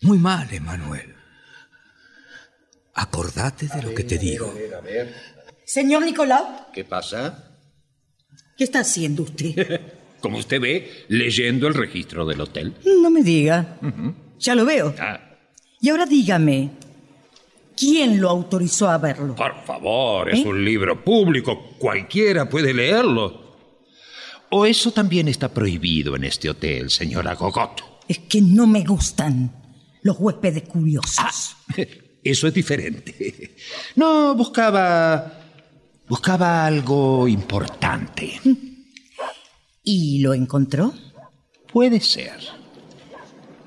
Muy mal, Emanuel. Acordate de lo que te digo. Señor Nicolau, ¿Qué pasa? ¿qué está haciendo usted? (laughs) Como usted ve, leyendo el registro del hotel. No me diga. Ya lo veo. Ah, Y ahora dígame, ¿quién lo autorizó a verlo? por favor, es un libro público. Cualquiera puede leerlo. ¿O eso también está prohibido en este hotel, señora Gogot? Es que no me gustan los huéspedes curiosos. (laughs) Eso es diferente. (laughs) No, buscaba. Buscaba algo importante. ¿Y lo encontró? Puede ser.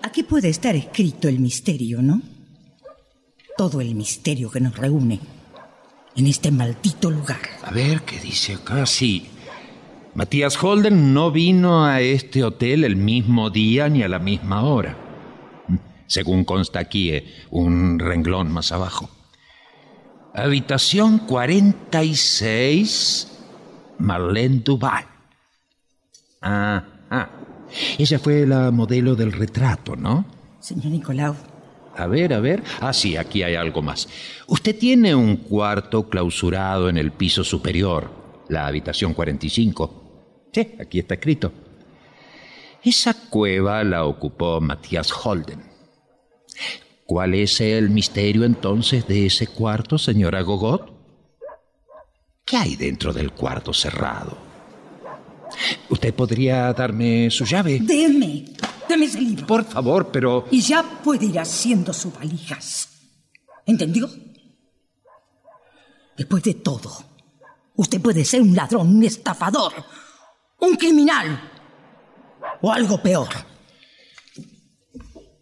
Aquí puede estar escrito el misterio, ¿no? Todo el misterio que nos reúne en este maldito lugar. A ver qué dice acá. Sí. Matías Holden no vino a este hotel el mismo día ni a la misma hora. Según consta aquí, eh, un renglón más abajo. Habitación 46, Marlene Duval. Ah, ah. Ella fue la modelo del retrato, ¿no? Señor Nicolau, A ver, a ver. Ah, sí, aquí hay algo más. Usted tiene un cuarto clausurado en el piso superior, la habitación 45. Sí, aquí está escrito. Esa cueva la ocupó Matías Holden. ¿Cuál es el misterio entonces de ese cuarto, señora Gogot? ¿Qué hay dentro del cuarto cerrado? ¿Usted podría darme su llave? deme, ese libro. Por favor, pero... Y ya puede ir haciendo sus valijas. ¿Entendió? Después de todo, usted puede ser un ladrón, un estafador, un criminal o algo peor.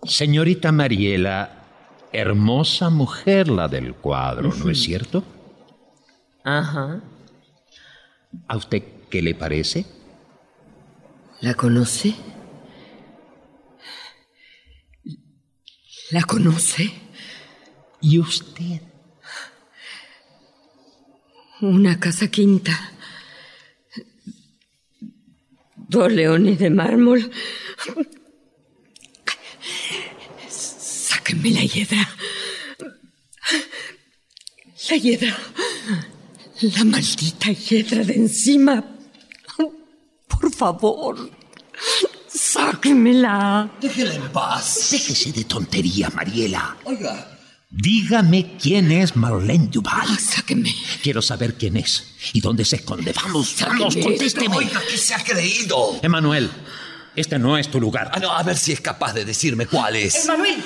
Señorita Mariela, hermosa mujer la del cuadro, ¿no es cierto? Ajá. ¿A usted qué le parece? ¿La conoce? ¿La conoce? ¿Y usted? Una casa quinta. Dos leones de mármol. Sáquenme la hiedra. La hiedra. La maldita hiedra de encima. Por favor. Sáquenmela. Déjela en paz. Déjese de tonterías, Mariela. Oiga, Dígame quién es Marlene Duval. Ah, sáquenme. Quiero saber quién es y dónde se esconde. Vamos, vamos, contésteme. oiga, ¿qué se ha creído? Emanuel, Este no es tu lugar. Ah, no, a ver si es capaz de decirme cuál es. Manuel.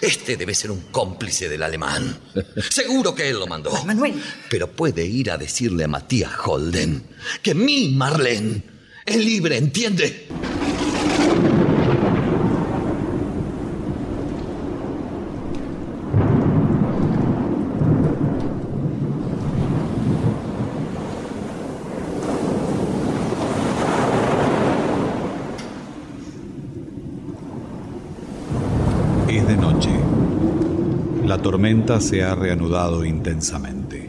Este debe ser un cómplice del alemán. (laughs) Seguro que él lo mandó. Manuel. Pero puede ir a decirle a Matías Holden que mi Marlene es libre, ¿entiende? Es de noche. La tormenta se ha reanudado intensamente.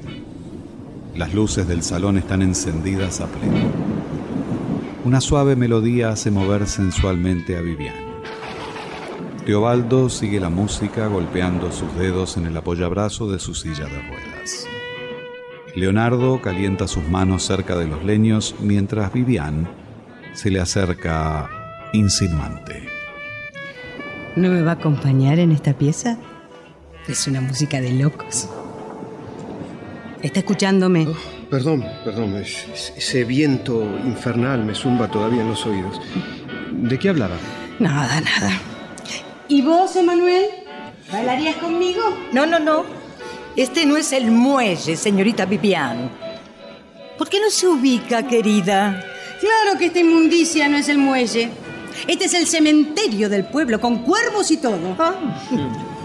Las luces del salón están encendidas a pleno. Una suave melodía hace mover sensualmente a Vivian. Teobaldo sigue la música golpeando sus dedos en el apoyabrazo de su silla de ruedas. Leonardo calienta sus manos cerca de los leños mientras Vivian se le acerca insinuante. ¿No me va a acompañar en esta pieza? Es una música de locos. ¿Está escuchándome? Perdón, perdón, es- es- ese viento infernal me zumba todavía en los oídos. ¿De qué hablaba? Nada, nada. ¿Y vos, Emanuel? ¿Bailarías conmigo? No, no, no. Este no es el muelle, señorita Vivian. ¿Por qué no se ubica, querida? Claro que esta inmundicia no es el muelle. Este es el cementerio del pueblo, con cuervos y todo.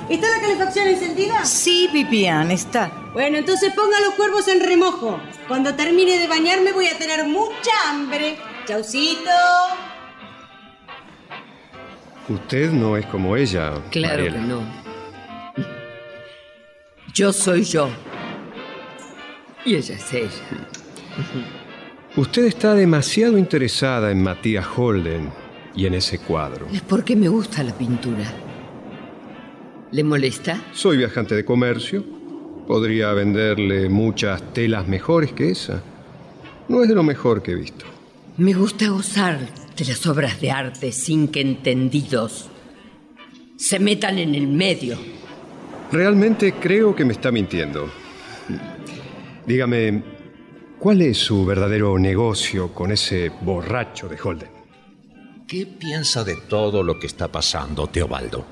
¿Está la calefacción encendida? Sí, Vivian, está. Bueno, entonces ponga los cuervos en remojo. Cuando termine de bañarme voy a tener mucha hambre. Chaucito. Usted no es como ella. Claro Mariela. que no. Yo soy yo. Y ella es ella. Usted está demasiado interesada en Matías Holden y en ese cuadro. Es porque me gusta la pintura. ¿Le molesta? Soy viajante de comercio. Podría venderle muchas telas mejores que esa. No es de lo mejor que he visto. Me gusta gozar de las obras de arte sin que entendidos se metan en el medio. Realmente creo que me está mintiendo. Dígame, ¿cuál es su verdadero negocio con ese borracho de Holden? ¿Qué piensa de todo lo que está pasando, Teobaldo?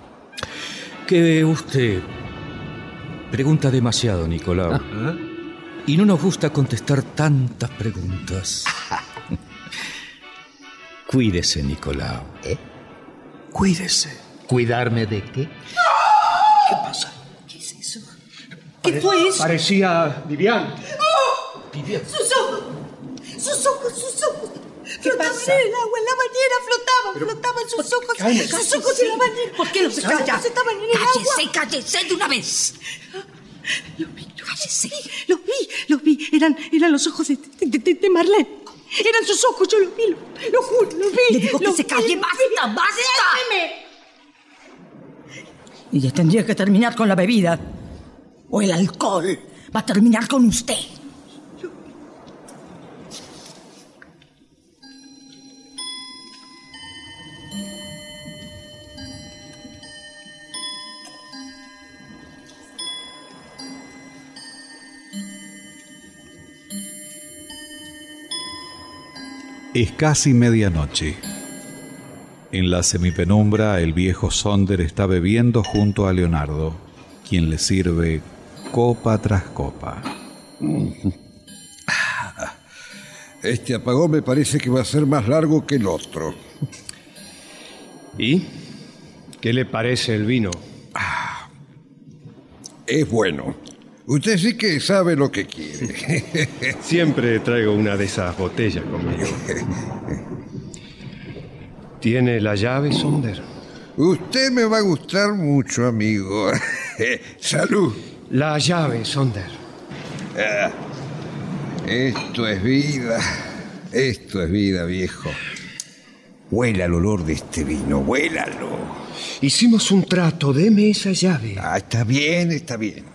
Que usted pregunta demasiado, Nicolau. Y no nos gusta contestar tantas preguntas. (laughs) Cuídese, Nicolau. ¿Eh? Cuídese. ¿Cuidarme de qué? ¿Qué fue eso? Parecía Vivian. ¡Sus ojos! ¡Sus ojos, sus ojos! Flotaban en el agua, en la bañera, flotaban, flotaban sus ojos, calma, sus ojos en la bañera. ¿Por qué no se calla? Estaban en el agua. cállese de una vez. Cállese. Los vi, los vi. Eran, eran los ojos de, de, de- de Marlene. Eran sus ojos, yo los vi, lo, lo juro, los vi. Le digo que se vi, calle, basta, vi. basta. Déjeme. Y ya tendría que terminar con la bebida. O el alcohol va a terminar con usted. Es casi medianoche. En la semipenumbra, el viejo Sonder está bebiendo junto a Leonardo, quien le sirve copa tras copa. (laughs) Este apagón me parece que va a ser más largo que el otro. ¿Y? ¿Qué le parece el vino? Es bueno. Usted sí que sabe lo que quiere. (laughs) Siempre traigo una de esas botellas conmigo. ¿Tiene la llave, Sonder? Usted me va a gustar mucho, amigo. (laughs) Salud. La llave, Sonder. Ah, Esto es vida. Esto es vida, viejo. Huela el olor de este vino, huélalo. Hicimos un trato, deme esa llave. Ah, está bien, está bien.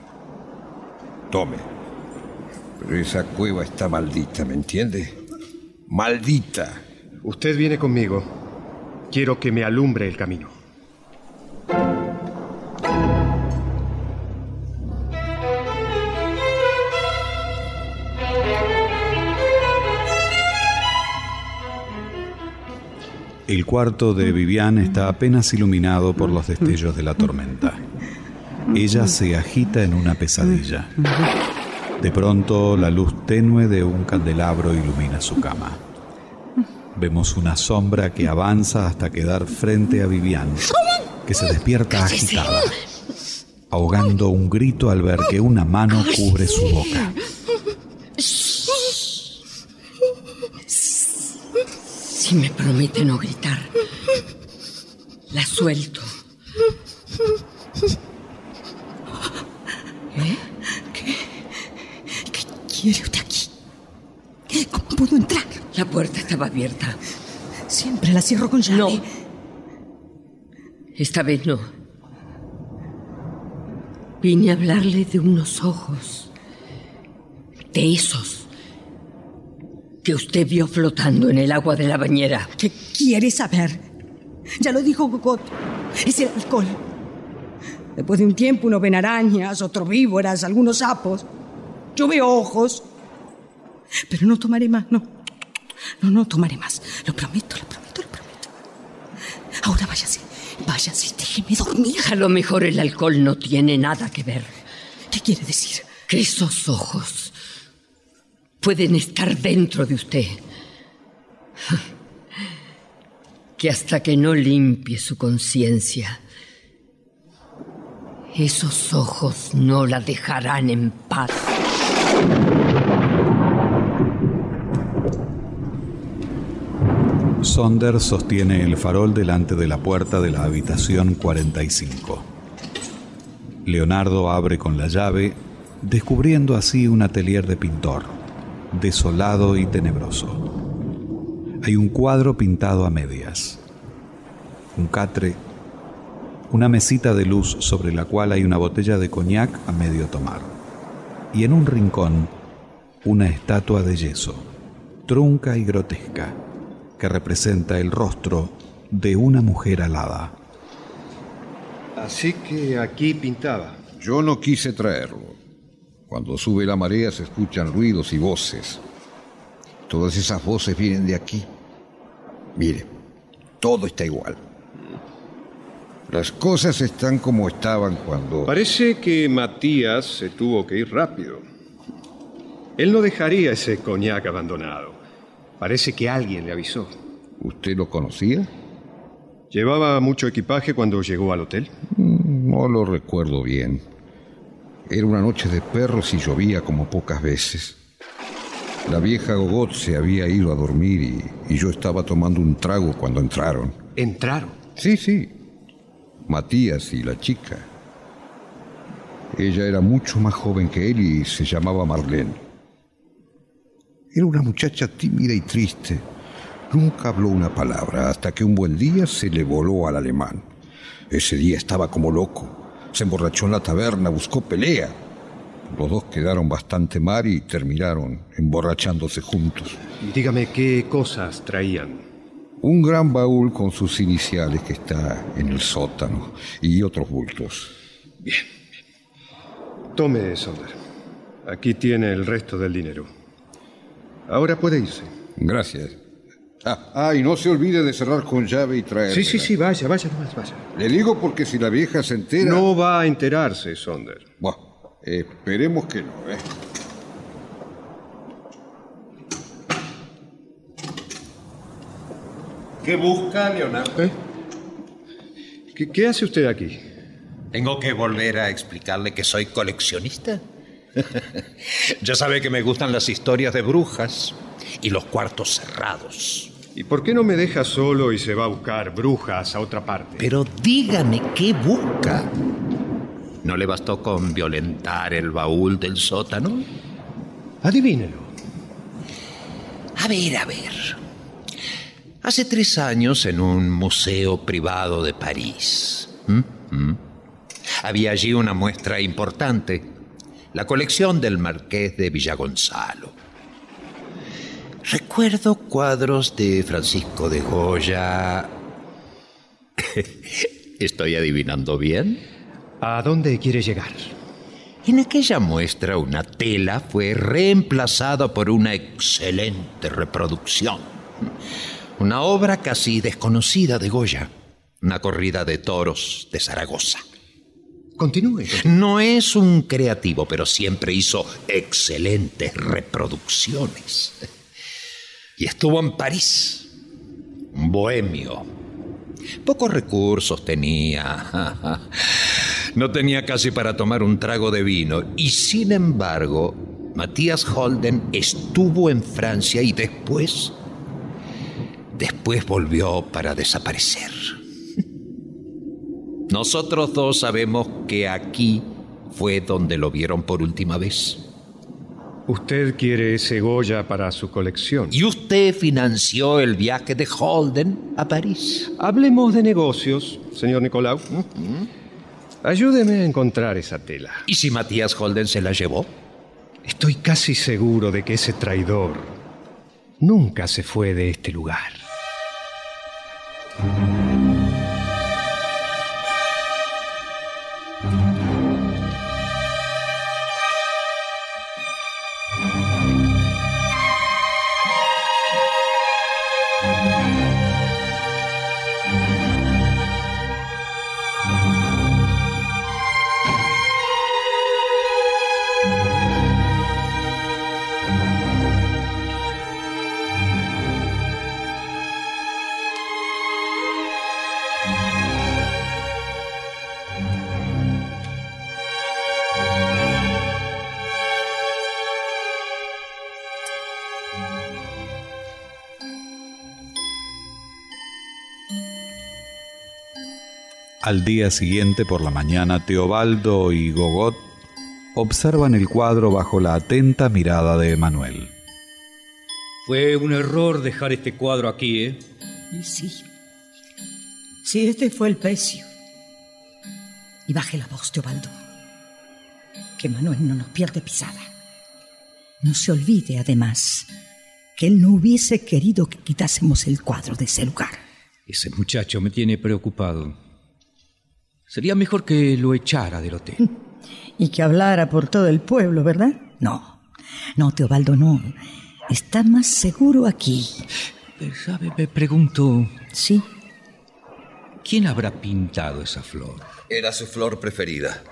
Tome. Pero esa cueva está maldita, ¿me entiende? Maldita. Usted viene conmigo. Quiero que me alumbre el camino. El cuarto de Vivian está apenas iluminado por los destellos de la tormenta. Ella se agita en una pesadilla. De pronto, la luz tenue de un candelabro ilumina su cama. Vemos una sombra que avanza hasta quedar frente a Vivian, que se despierta agitada, ahogando un grito al ver que una mano cubre su boca. Si me promete no gritar, la suelto. ¿Eh? ¿Qué? ¿Qué quiere usted aquí? ¿Cómo pudo entrar? La puerta estaba abierta. Siempre la cierro con llave. No. Esta vez no. Vine a hablarle de unos ojos. De esos que usted vio flotando en el agua de la bañera. ¿Qué quiere saber? Ya lo dijo Gogot. Es el alcohol. Después de un tiempo uno ven arañas, otro víboras, algunos sapos. Yo veo ojos. Pero no tomaré más, no. No, no tomaré más. Lo prometo, lo prometo, lo prometo. Ahora váyase. Váyase, déjeme dormir. A lo mejor el alcohol no tiene nada que ver. ¿Qué quiere decir? Que esos ojos pueden estar dentro de usted. Que hasta que no limpie su conciencia, esos ojos no la dejarán en paz. Sonder sostiene el farol delante de la puerta de la habitación 45. Leonardo abre con la llave, descubriendo así un atelier de pintor, desolado y tenebroso. Hay un cuadro pintado a medias, un catre, una mesita de luz sobre la cual hay una botella de coñac a medio tomar, y en un rincón una estatua de yeso, trunca y grotesca que representa el rostro de una mujer alada. Así que aquí pintaba. Yo no quise traerlo. Cuando sube la marea se escuchan ruidos y voces. Todas esas voces vienen de aquí. Mire, todo está igual. Las cosas están como estaban cuando... Parece que Matías se tuvo que ir rápido. Él no dejaría ese coñac abandonado. Parece que alguien le avisó. ¿Usted lo conocía? ¿Llevaba mucho equipaje cuando llegó al hotel? No lo recuerdo bien. Era una noche de perros y llovía como pocas veces. La vieja Gogot se había ido a dormir y, y yo estaba tomando un trago cuando entraron. ¿Entraron? Sí, sí. Matías y la chica. Ella era mucho más joven que él y se llamaba Marlene. Era una muchacha tímida y triste. Nunca habló una palabra hasta que un buen día se le voló al alemán. Ese día estaba como loco. Se emborrachó en la taberna, buscó pelea. Los dos quedaron bastante mal y terminaron emborrachándose juntos. Dígame qué cosas traían. Un gran baúl con sus iniciales que está en el sótano y otros bultos. Bien. Tome, Sonder. Aquí tiene el resto del dinero. Ahora puede irse. Gracias. Ah, ah, y no se olvide de cerrar con llave y traer. Sí, sí, sí, vaya, vaya nomás, vaya. Le digo porque si la vieja se entera. No va a enterarse, Sonder. Bueno, esperemos que no, ¿eh? ¿Qué busca, Leonardo? ¿Eh? ¿Qué, ¿Qué hace usted aquí? ¿Tengo que volver a explicarle que soy coleccionista? Ya sabe que me gustan las historias de brujas y los cuartos cerrados. ¿Y por qué no me deja solo y se va a buscar brujas a otra parte? Pero dígame qué busca. ¿No le bastó con violentar el baúl del sótano? Adivínelo. A ver, a ver. Hace tres años en un museo privado de París. Había allí una muestra importante, la colección del marqués de Villagonzalo. Recuerdo cuadros de Francisco de Goya. (laughs) ¿Estoy adivinando bien? ¿A dónde quiere llegar? En aquella muestra una tela fue reemplazada por una excelente reproducción. Una obra casi desconocida de Goya. Una corrida de toros de Zaragoza. Continúe. No es un creativo, pero siempre hizo excelentes reproducciones. Y estuvo en París, un bohemio. Pocos recursos tenía. No tenía casi para tomar un trago de vino. Y sin embargo, Matías Holden estuvo en Francia y después... Después volvió para desaparecer. Nosotros dos sabemos que aquí fue donde lo vieron por última vez. Usted quiere ese Goya para su colección. Y usted financió el viaje de Holden a París. Hablemos de negocios, señor Nicolau. Ayúdeme a encontrar esa tela. ¿Y si Matías Holden se la llevó? Estoy casi seguro de que ese traidor nunca se fue de este lugar. Al día siguiente por la mañana, Teobaldo y Gogot observan el cuadro bajo la atenta mirada de Emanuel. Fue un error dejar este cuadro aquí, ¿eh? Y sí. Sí, este fue el precio. Y baje la voz, Teobaldo. Que Manuel no nos pierde pisada. No se olvide, además, que él no hubiese querido que quitásemos el cuadro de ese lugar. Ese muchacho me tiene preocupado. Sería mejor que lo echara del hotel. (laughs) Y que hablara por todo el pueblo, ¿verdad? No. No, Teobaldo, no. Está más seguro aquí. Pero, ¿sabe? Me pregunto. Sí. ¿Quién habrá pintado esa flor? Era su flor preferida.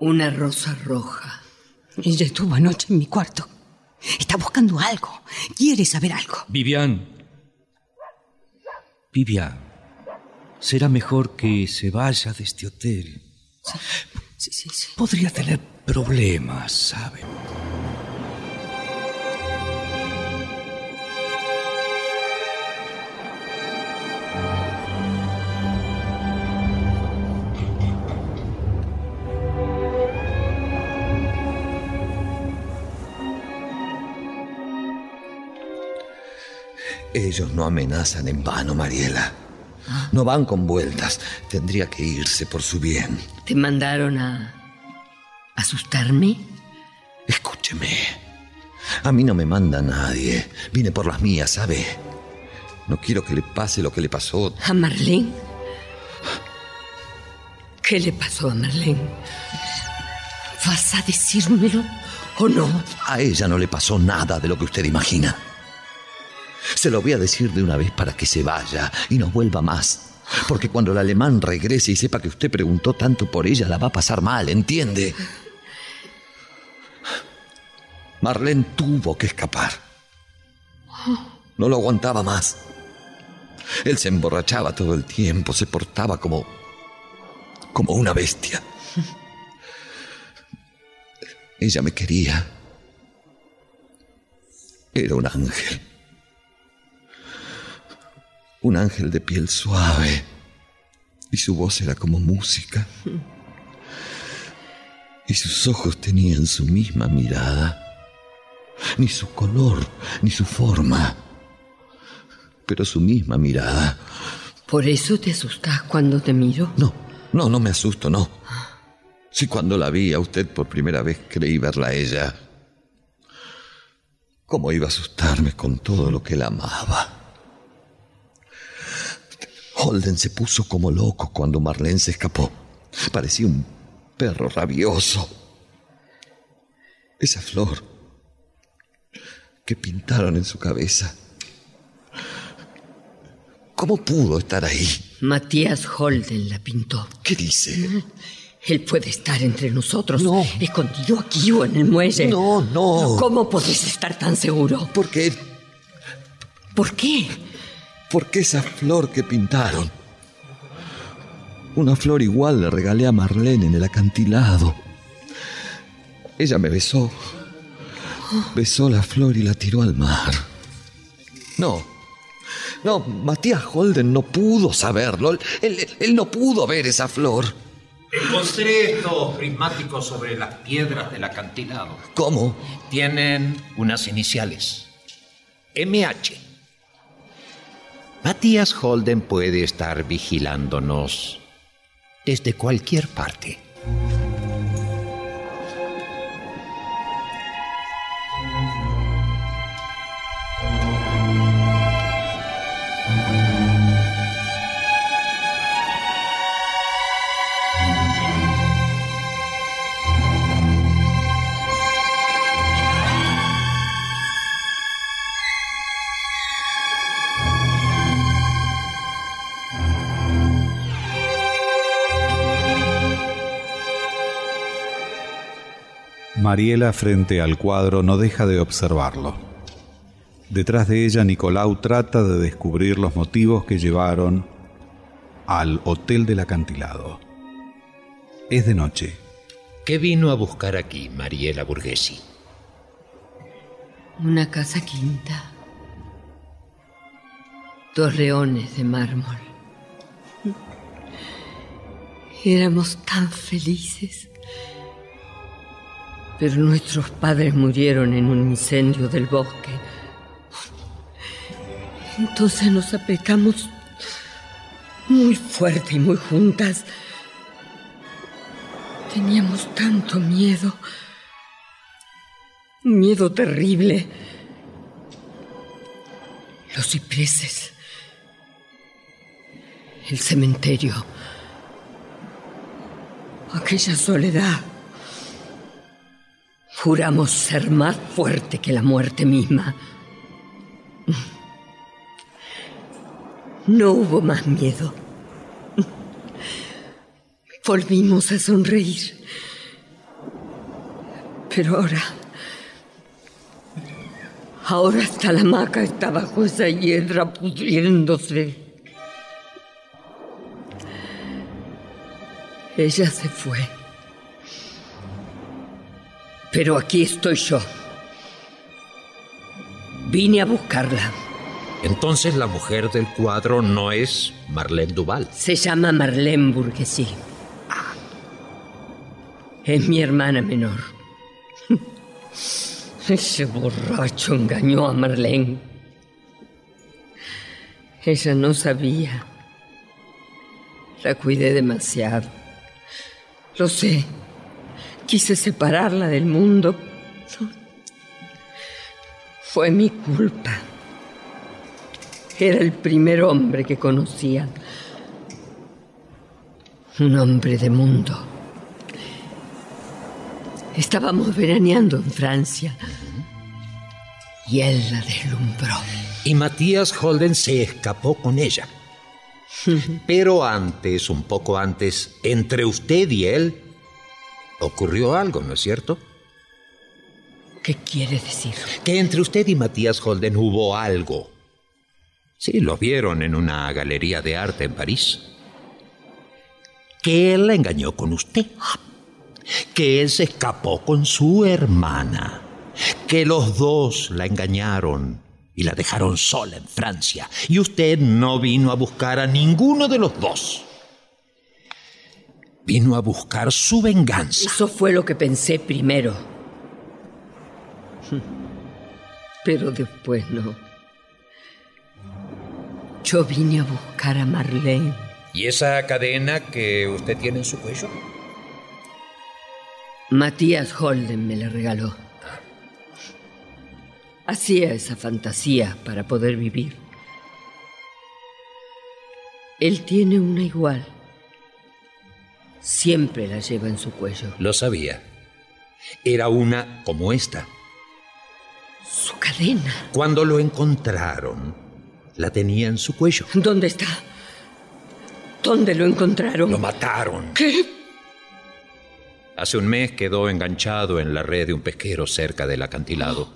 Una rosa roja. Ella estuvo anoche en mi cuarto. Está buscando algo. Quiere saber algo. Vivian. Vivian. Será mejor que se vaya de este hotel. Sí, sí, sí. Podría tener problemas, ¿sabe? Ellos no amenazan en vano, Mariela. No van con vueltas. Tendría que irse por su bien. ¿Te mandaron a asustarme? Escúcheme. A mí no me manda nadie. Vine por las mías, ¿sabe? No quiero que le pase lo que le pasó. ¿A Marlene? ¿Qué le pasó a Marlene? ¿Vas a decírmelo o no? A ella no le pasó nada de lo que usted imagina. Se lo voy a decir de una vez para que se vaya y no vuelva más. Porque cuando el alemán regrese y sepa que usted preguntó tanto por ella, la va a pasar mal, ¿entiende? Marlene tuvo que escapar. No lo aguantaba más. Él se emborrachaba todo el tiempo, se portaba como. como una bestia. Ella me quería. Era un ángel. Un ángel de piel suave. Y su voz era como música. Y sus ojos tenían su misma mirada. Ni su color, ni su forma. Pero su misma mirada. ¿Por eso te asustas cuando te miro? No, no, no me asusto, no. Si cuando la vi a usted por primera vez creí verla a ella. ¿Cómo iba a asustarme con todo lo que la amaba? Holden se puso como loco cuando Marlene se escapó. Parecía un perro rabioso. Esa flor que pintaron en su cabeza ¿Cómo pudo estar ahí? Matías Holden la pintó. ¿Qué dice? Él puede estar entre nosotros, escondido aquí o en el muelle. No, no. ¿Cómo podés estar tan seguro? Porque... ¿Por qué? Porque esa flor que pintaron. Una flor igual le regalé a Marlene en el acantilado. Ella me besó. Besó la flor y la tiró al mar. No. No, Matías Holden no pudo saberlo. Él, él- él no pudo ver esa flor. Encontré estos prismáticos sobre las piedras del acantilado. ¿Cómo? Tienen unas iniciales. MH. Matías Holden puede estar vigilándonos desde cualquier parte. Mariela frente al cuadro no deja de observarlo. Detrás de ella Nicolau trata de descubrir los motivos que llevaron al Hotel del Acantilado. Es de noche. ¿Qué vino a buscar aquí, Mariela Burguesi? Una casa quinta. Dos leones de mármol. Éramos tan felices. Pero nuestros padres murieron en un incendio del bosque. Entonces nos apretamos muy fuerte y muy juntas. Teníamos tanto miedo. Un miedo terrible. Los cipreses. El cementerio. Aquella soledad. Juramos ser más fuerte que la muerte misma. No hubo más miedo. Volvimos a sonreír. Pero ahora... Ahora hasta la hamaca está bajo esa hiedra pudriéndose. Ella se fue. Pero aquí estoy yo. Vine a buscarla. Entonces la mujer del cuadro no es Marlene Duval. Se llama Marlene Burguesí. Es mi hermana menor. (laughs) Ese borracho engañó a Marlene. Ella no sabía. La cuidé demasiado. Lo sé. Quise separarla del mundo. Fue mi culpa. Era el primer hombre que conocía. Un hombre de mundo. Estábamos veraneando en Francia. Y él la deslumbró. Y Matías Holden se escapó con ella. (laughs) Pero antes, un poco antes, entre usted y él, ocurrió algo, ¿no es cierto? ¿Qué quiere decir? Que entre usted y Matías Holden hubo algo. Sí, lo vieron en una galería de arte en París. Que él la engañó con usted. Que él se escapó con su hermana. Que los dos la engañaron y la dejaron sola en Francia. Y usted no vino a buscar a ninguno de los dos. Vino a buscar su venganza. Eso fue lo que pensé primero. Pero después no. Yo vine a buscar a Marlene. ¿Y esa cadena que usted tiene en su cuello? Matías Holden me la regaló. Hacía esa fantasía para poder vivir. Él tiene una igual. Siempre la lleva en su cuello. Lo sabía. Era una como esta. Su cadena. Cuando lo encontraron, La tenía en su cuello. ¿Dónde está? ¿Dónde lo encontraron? Lo mataron. ¿Qué? Hace un mes quedó enganchado en la red de un pesquero cerca del acantilado.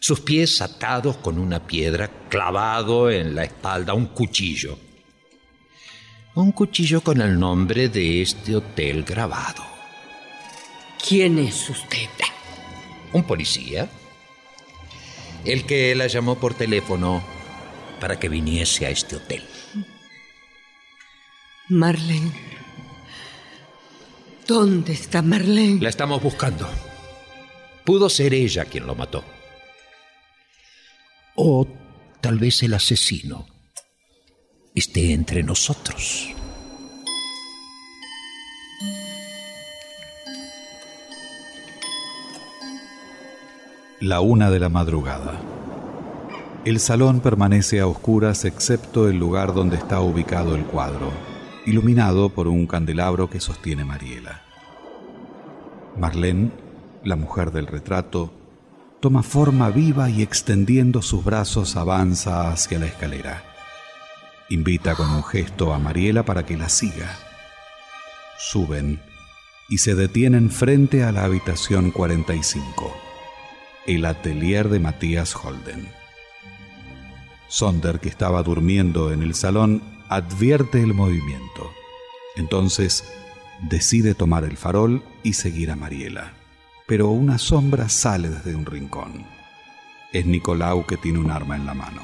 Sus pies atados con una piedra, clavado en la espalda un cuchillo. Un cuchillo con el nombre de este hotel grabado. ¿Quién es usted? Un policía. El que la llamó por teléfono para que viniese a este hotel. Marlene. ¿Dónde está Marlene? La estamos buscando. Pudo ser ella quien lo mató. O tal vez el asesino esté entre nosotros. La una de la madrugada. El salón permanece a oscuras excepto el lugar donde está ubicado el cuadro, iluminado por un candelabro que sostiene Mariela. Marlene, la mujer del retrato, toma forma viva y extendiendo sus brazos avanza hacia la escalera. Invita con un gesto a Mariela para que la siga. Suben y se detienen frente a la habitación 45, el atelier de Matías Holden. Sonder, que estaba durmiendo en el salón, advierte el movimiento. Entonces decide tomar el farol y seguir a Mariela. Pero una sombra sale desde un rincón. Es Nicolau que tiene un arma en la mano.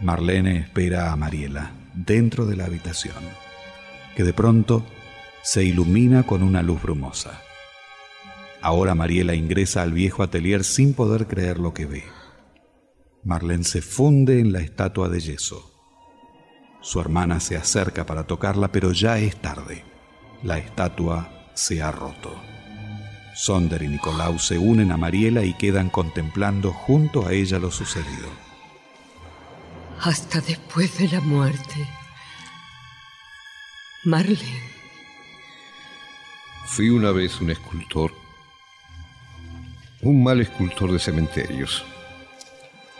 Marlene espera a Mariela dentro de la habitación, que de pronto se ilumina con una luz brumosa. Ahora Mariela ingresa al viejo atelier sin poder creer lo que ve. Marlene se funde en la estatua de yeso. Su hermana se acerca para tocarla, pero ya es tarde. La estatua se ha roto. Sonder y Nicolau se unen a Mariela y quedan contemplando junto a ella lo sucedido. Hasta después de la muerte. Marlene. Fui una vez un escultor. Un mal escultor de cementerios.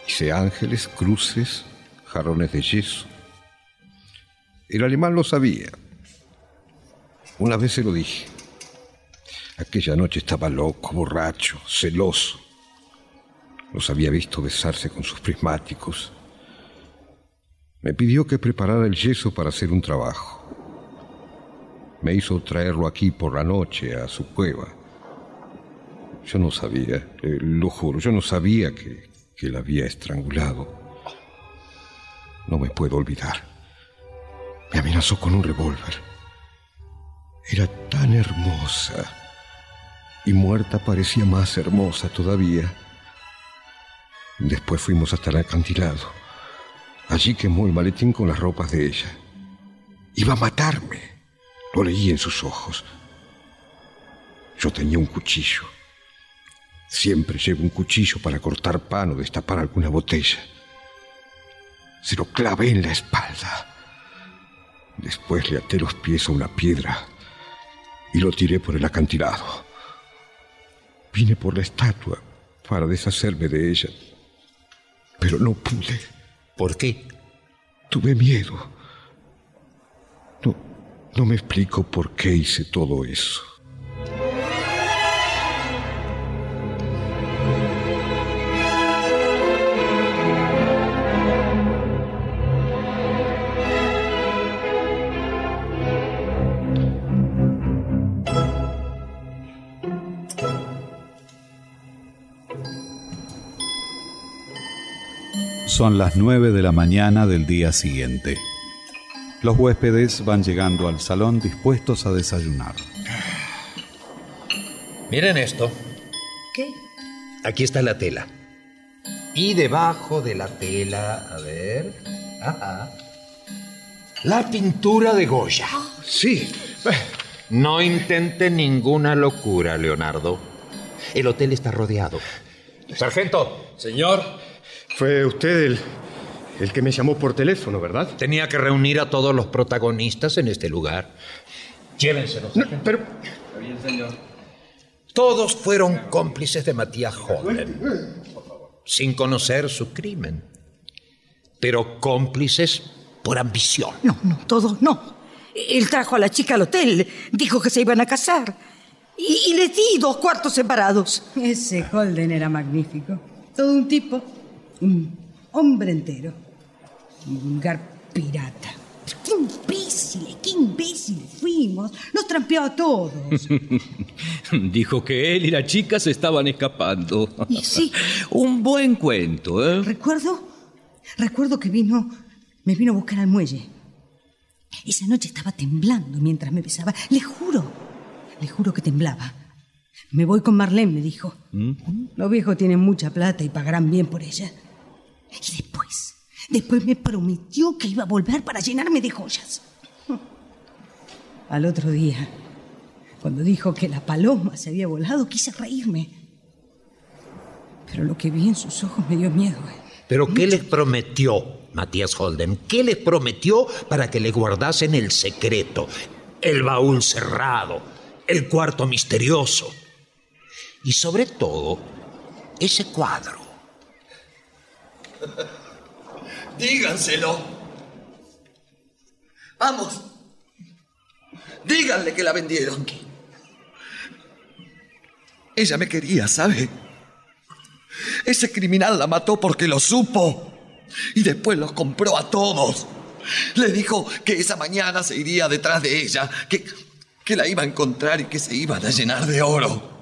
Hice ángeles, cruces, jarrones de yeso. El alemán lo sabía. Una vez se lo dije. Aquella noche estaba loco, borracho, celoso. Los había visto besarse con sus prismáticos. Me pidió que preparara el yeso para hacer un trabajo. Me hizo traerlo aquí por la noche a su cueva. Yo no sabía, eh, lo juro, yo no sabía que, que la había estrangulado. No me puedo olvidar. Me amenazó con un revólver. Era tan hermosa. Y muerta parecía más hermosa todavía. Después fuimos hasta el acantilado. Allí quemó el maletín con las ropas de ella. Iba a matarme. Lo leí en sus ojos. Yo tenía un cuchillo. Siempre llevo un cuchillo para cortar pan o destapar alguna botella. Se lo clavé en la espalda. Después le até los pies a una piedra y lo tiré por el acantilado. Vine por la estatua para deshacerme de ella, pero no pude. ¿Por qué? Tuve miedo. No, no me explico por qué hice todo eso. Son las nueve de la mañana del día siguiente. Los huéspedes van llegando al salón dispuestos a desayunar. Miren esto. ¿Qué? Aquí está la tela. Y debajo de la tela, a ver. Ajá. La pintura de Goya. Sí. No intente ninguna locura, Leonardo. El hotel está rodeado. Sargento. Señor. Fue usted el, el que me llamó por teléfono, ¿verdad? Tenía que reunir a todos los protagonistas en este lugar. Llévenselos. No, pero Bien, señor. Todos fueron cómplices de Matías Holden, sin conocer su crimen. pero cómplices por ambición. No, no, todos no. Él trajo a la chica al hotel, dijo que se iban a casar. Y, y le di dos cuartos separados. Ese Holden era magnífico. Todo un tipo. Un hombre entero. Un vulgar pirata. ¡Qué imbéciles! ¡Qué imbéciles fuimos! Nos trampeó a todos. (laughs) Dijo que él y la chica se estaban escapando. Y sí. (laughs) Un buen cuento, ¿eh? Recuerdo. Recuerdo que vino. Me vino a buscar al muelle. Esa noche estaba temblando mientras me besaba. Le juro. Le juro que temblaba. Me voy con Marlene, me dijo. Los viejos tienen mucha plata y pagarán bien por ella. Y después, después me prometió que iba a volver para llenarme de joyas. Al otro día, cuando dijo que la paloma se había volado, quise reírme. Pero lo que vi en sus ojos me dio miedo. ¿eh? ¿Pero qué les prometió, Matías Holden? ¿Qué les prometió para que le guardasen el secreto? El baúl cerrado, el cuarto misterioso. Y sobre todo, ese cuadro. (laughs) Díganselo. Vamos. Díganle que la vendieron. Ella me quería, ¿sabe? Ese criminal la mató porque lo supo. Y después los compró a todos. Le dijo que esa mañana se iría detrás de ella, que, que la iba a encontrar y que se iban a llenar de oro.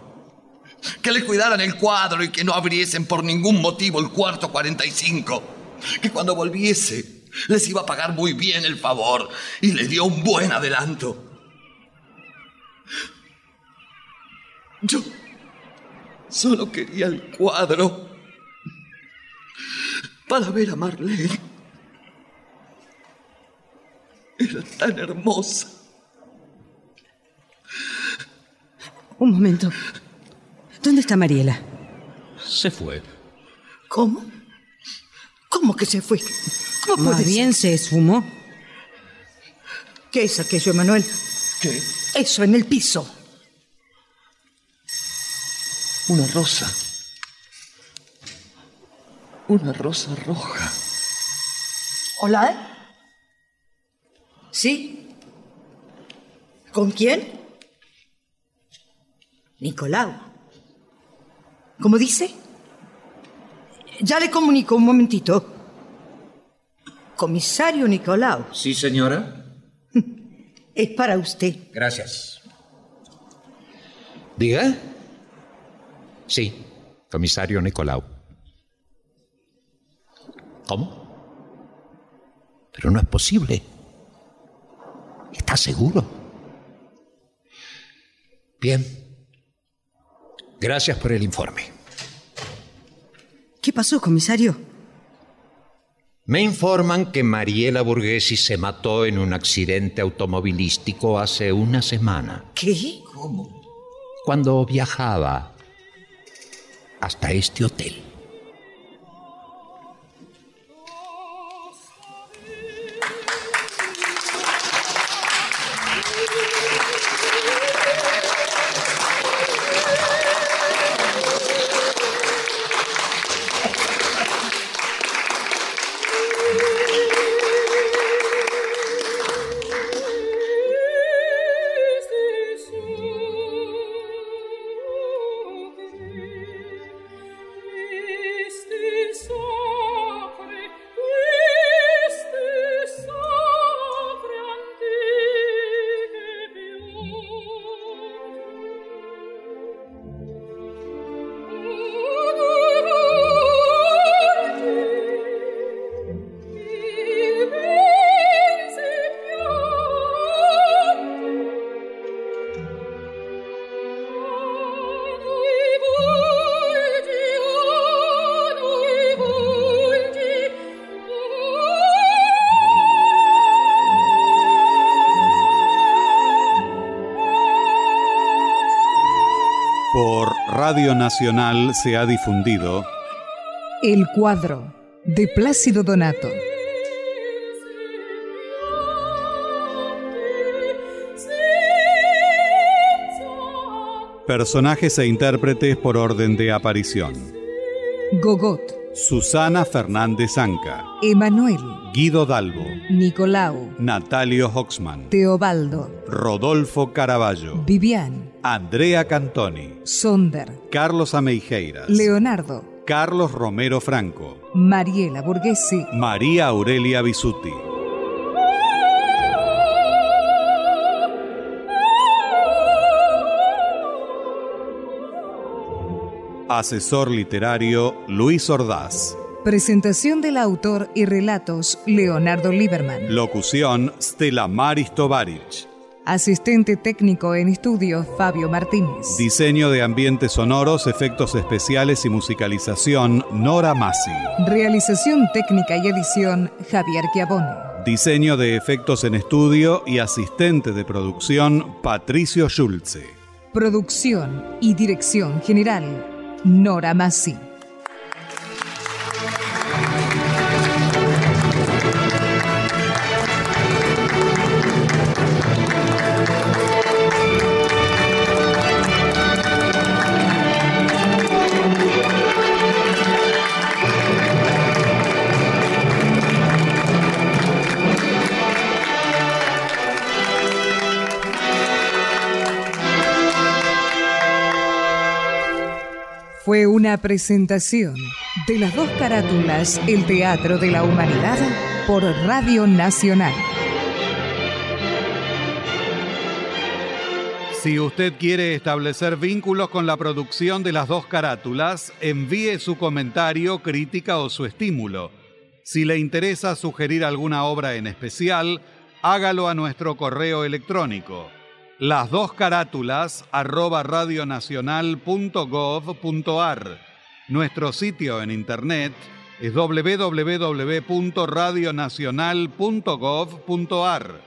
Que le cuidaran el cuadro y que no abriesen por ningún motivo el cuarto 45. Que cuando volviese les iba a pagar muy bien el favor y le dio un buen adelanto. Yo solo quería el cuadro para ver a Marlene. Era tan hermosa. Un momento. ¿Dónde está Mariela? Se fue. ¿Cómo? ¿Cómo que se fue? ¿Cómo Más puede bien se esfumó. ¿Qué es aquello, Emanuel? ¿Qué? Eso en el piso. Una rosa. Una rosa roja. ¿Hola? ¿Sí? ¿Con quién? Nicolau. ¿Cómo dice? Ya le comunico un momentito. Comisario Nicolau, Sí, señora. (laughs) es para usted. Gracias. Diga. Sí, comisario Nicolau. ¿Cómo? Pero no es posible. ¿Está seguro? Bien. Gracias por el informe. ¿Qué pasó, comisario? Me informan que Mariela Burguesi se mató en un accidente automovilístico hace una semana, ¿Qué? cuando viajaba hasta este hotel. Radio Nacional se ha difundido. El cuadro de Plácido Donato. personajes e intérpretes por orden de aparición. Gogot, Susana Fernández Anca, Emanuel, Guido Dalbo, Nicolau, Natalio Hoxman, Teobaldo, Rodolfo Caraballo, Vivian, Andrea Cantoni, Sonder, Carlos Ameijeiras, Leonardo, Carlos Romero Franco, Mariela Burguesi, María Aurelia Bisuti. Asesor literario Luis Ordaz. Presentación del autor y relatos Leonardo Lieberman. Locución Stella Maris Tovarich. Asistente técnico en estudio Fabio Martínez. Diseño de ambientes sonoros, efectos especiales y musicalización Nora Massi. Realización técnica y edición Javier Chiavone. Diseño de efectos en estudio y asistente de producción Patricio Schulze. Producción y dirección general Nora Massi. Fue una presentación de las dos carátulas El Teatro de la Humanidad por Radio Nacional. Si usted quiere establecer vínculos con la producción de las dos carátulas, envíe su comentario, crítica o su estímulo. Si le interesa sugerir alguna obra en especial, hágalo a nuestro correo electrónico las dos carátulas arroba radionacional.gov.ar. Nuestro sitio en internet es www.radionacional.gov.ar.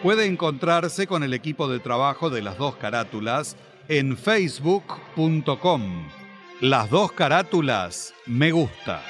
Puede encontrarse con el equipo de trabajo de las dos carátulas en facebook.com. Las dos carátulas me gusta.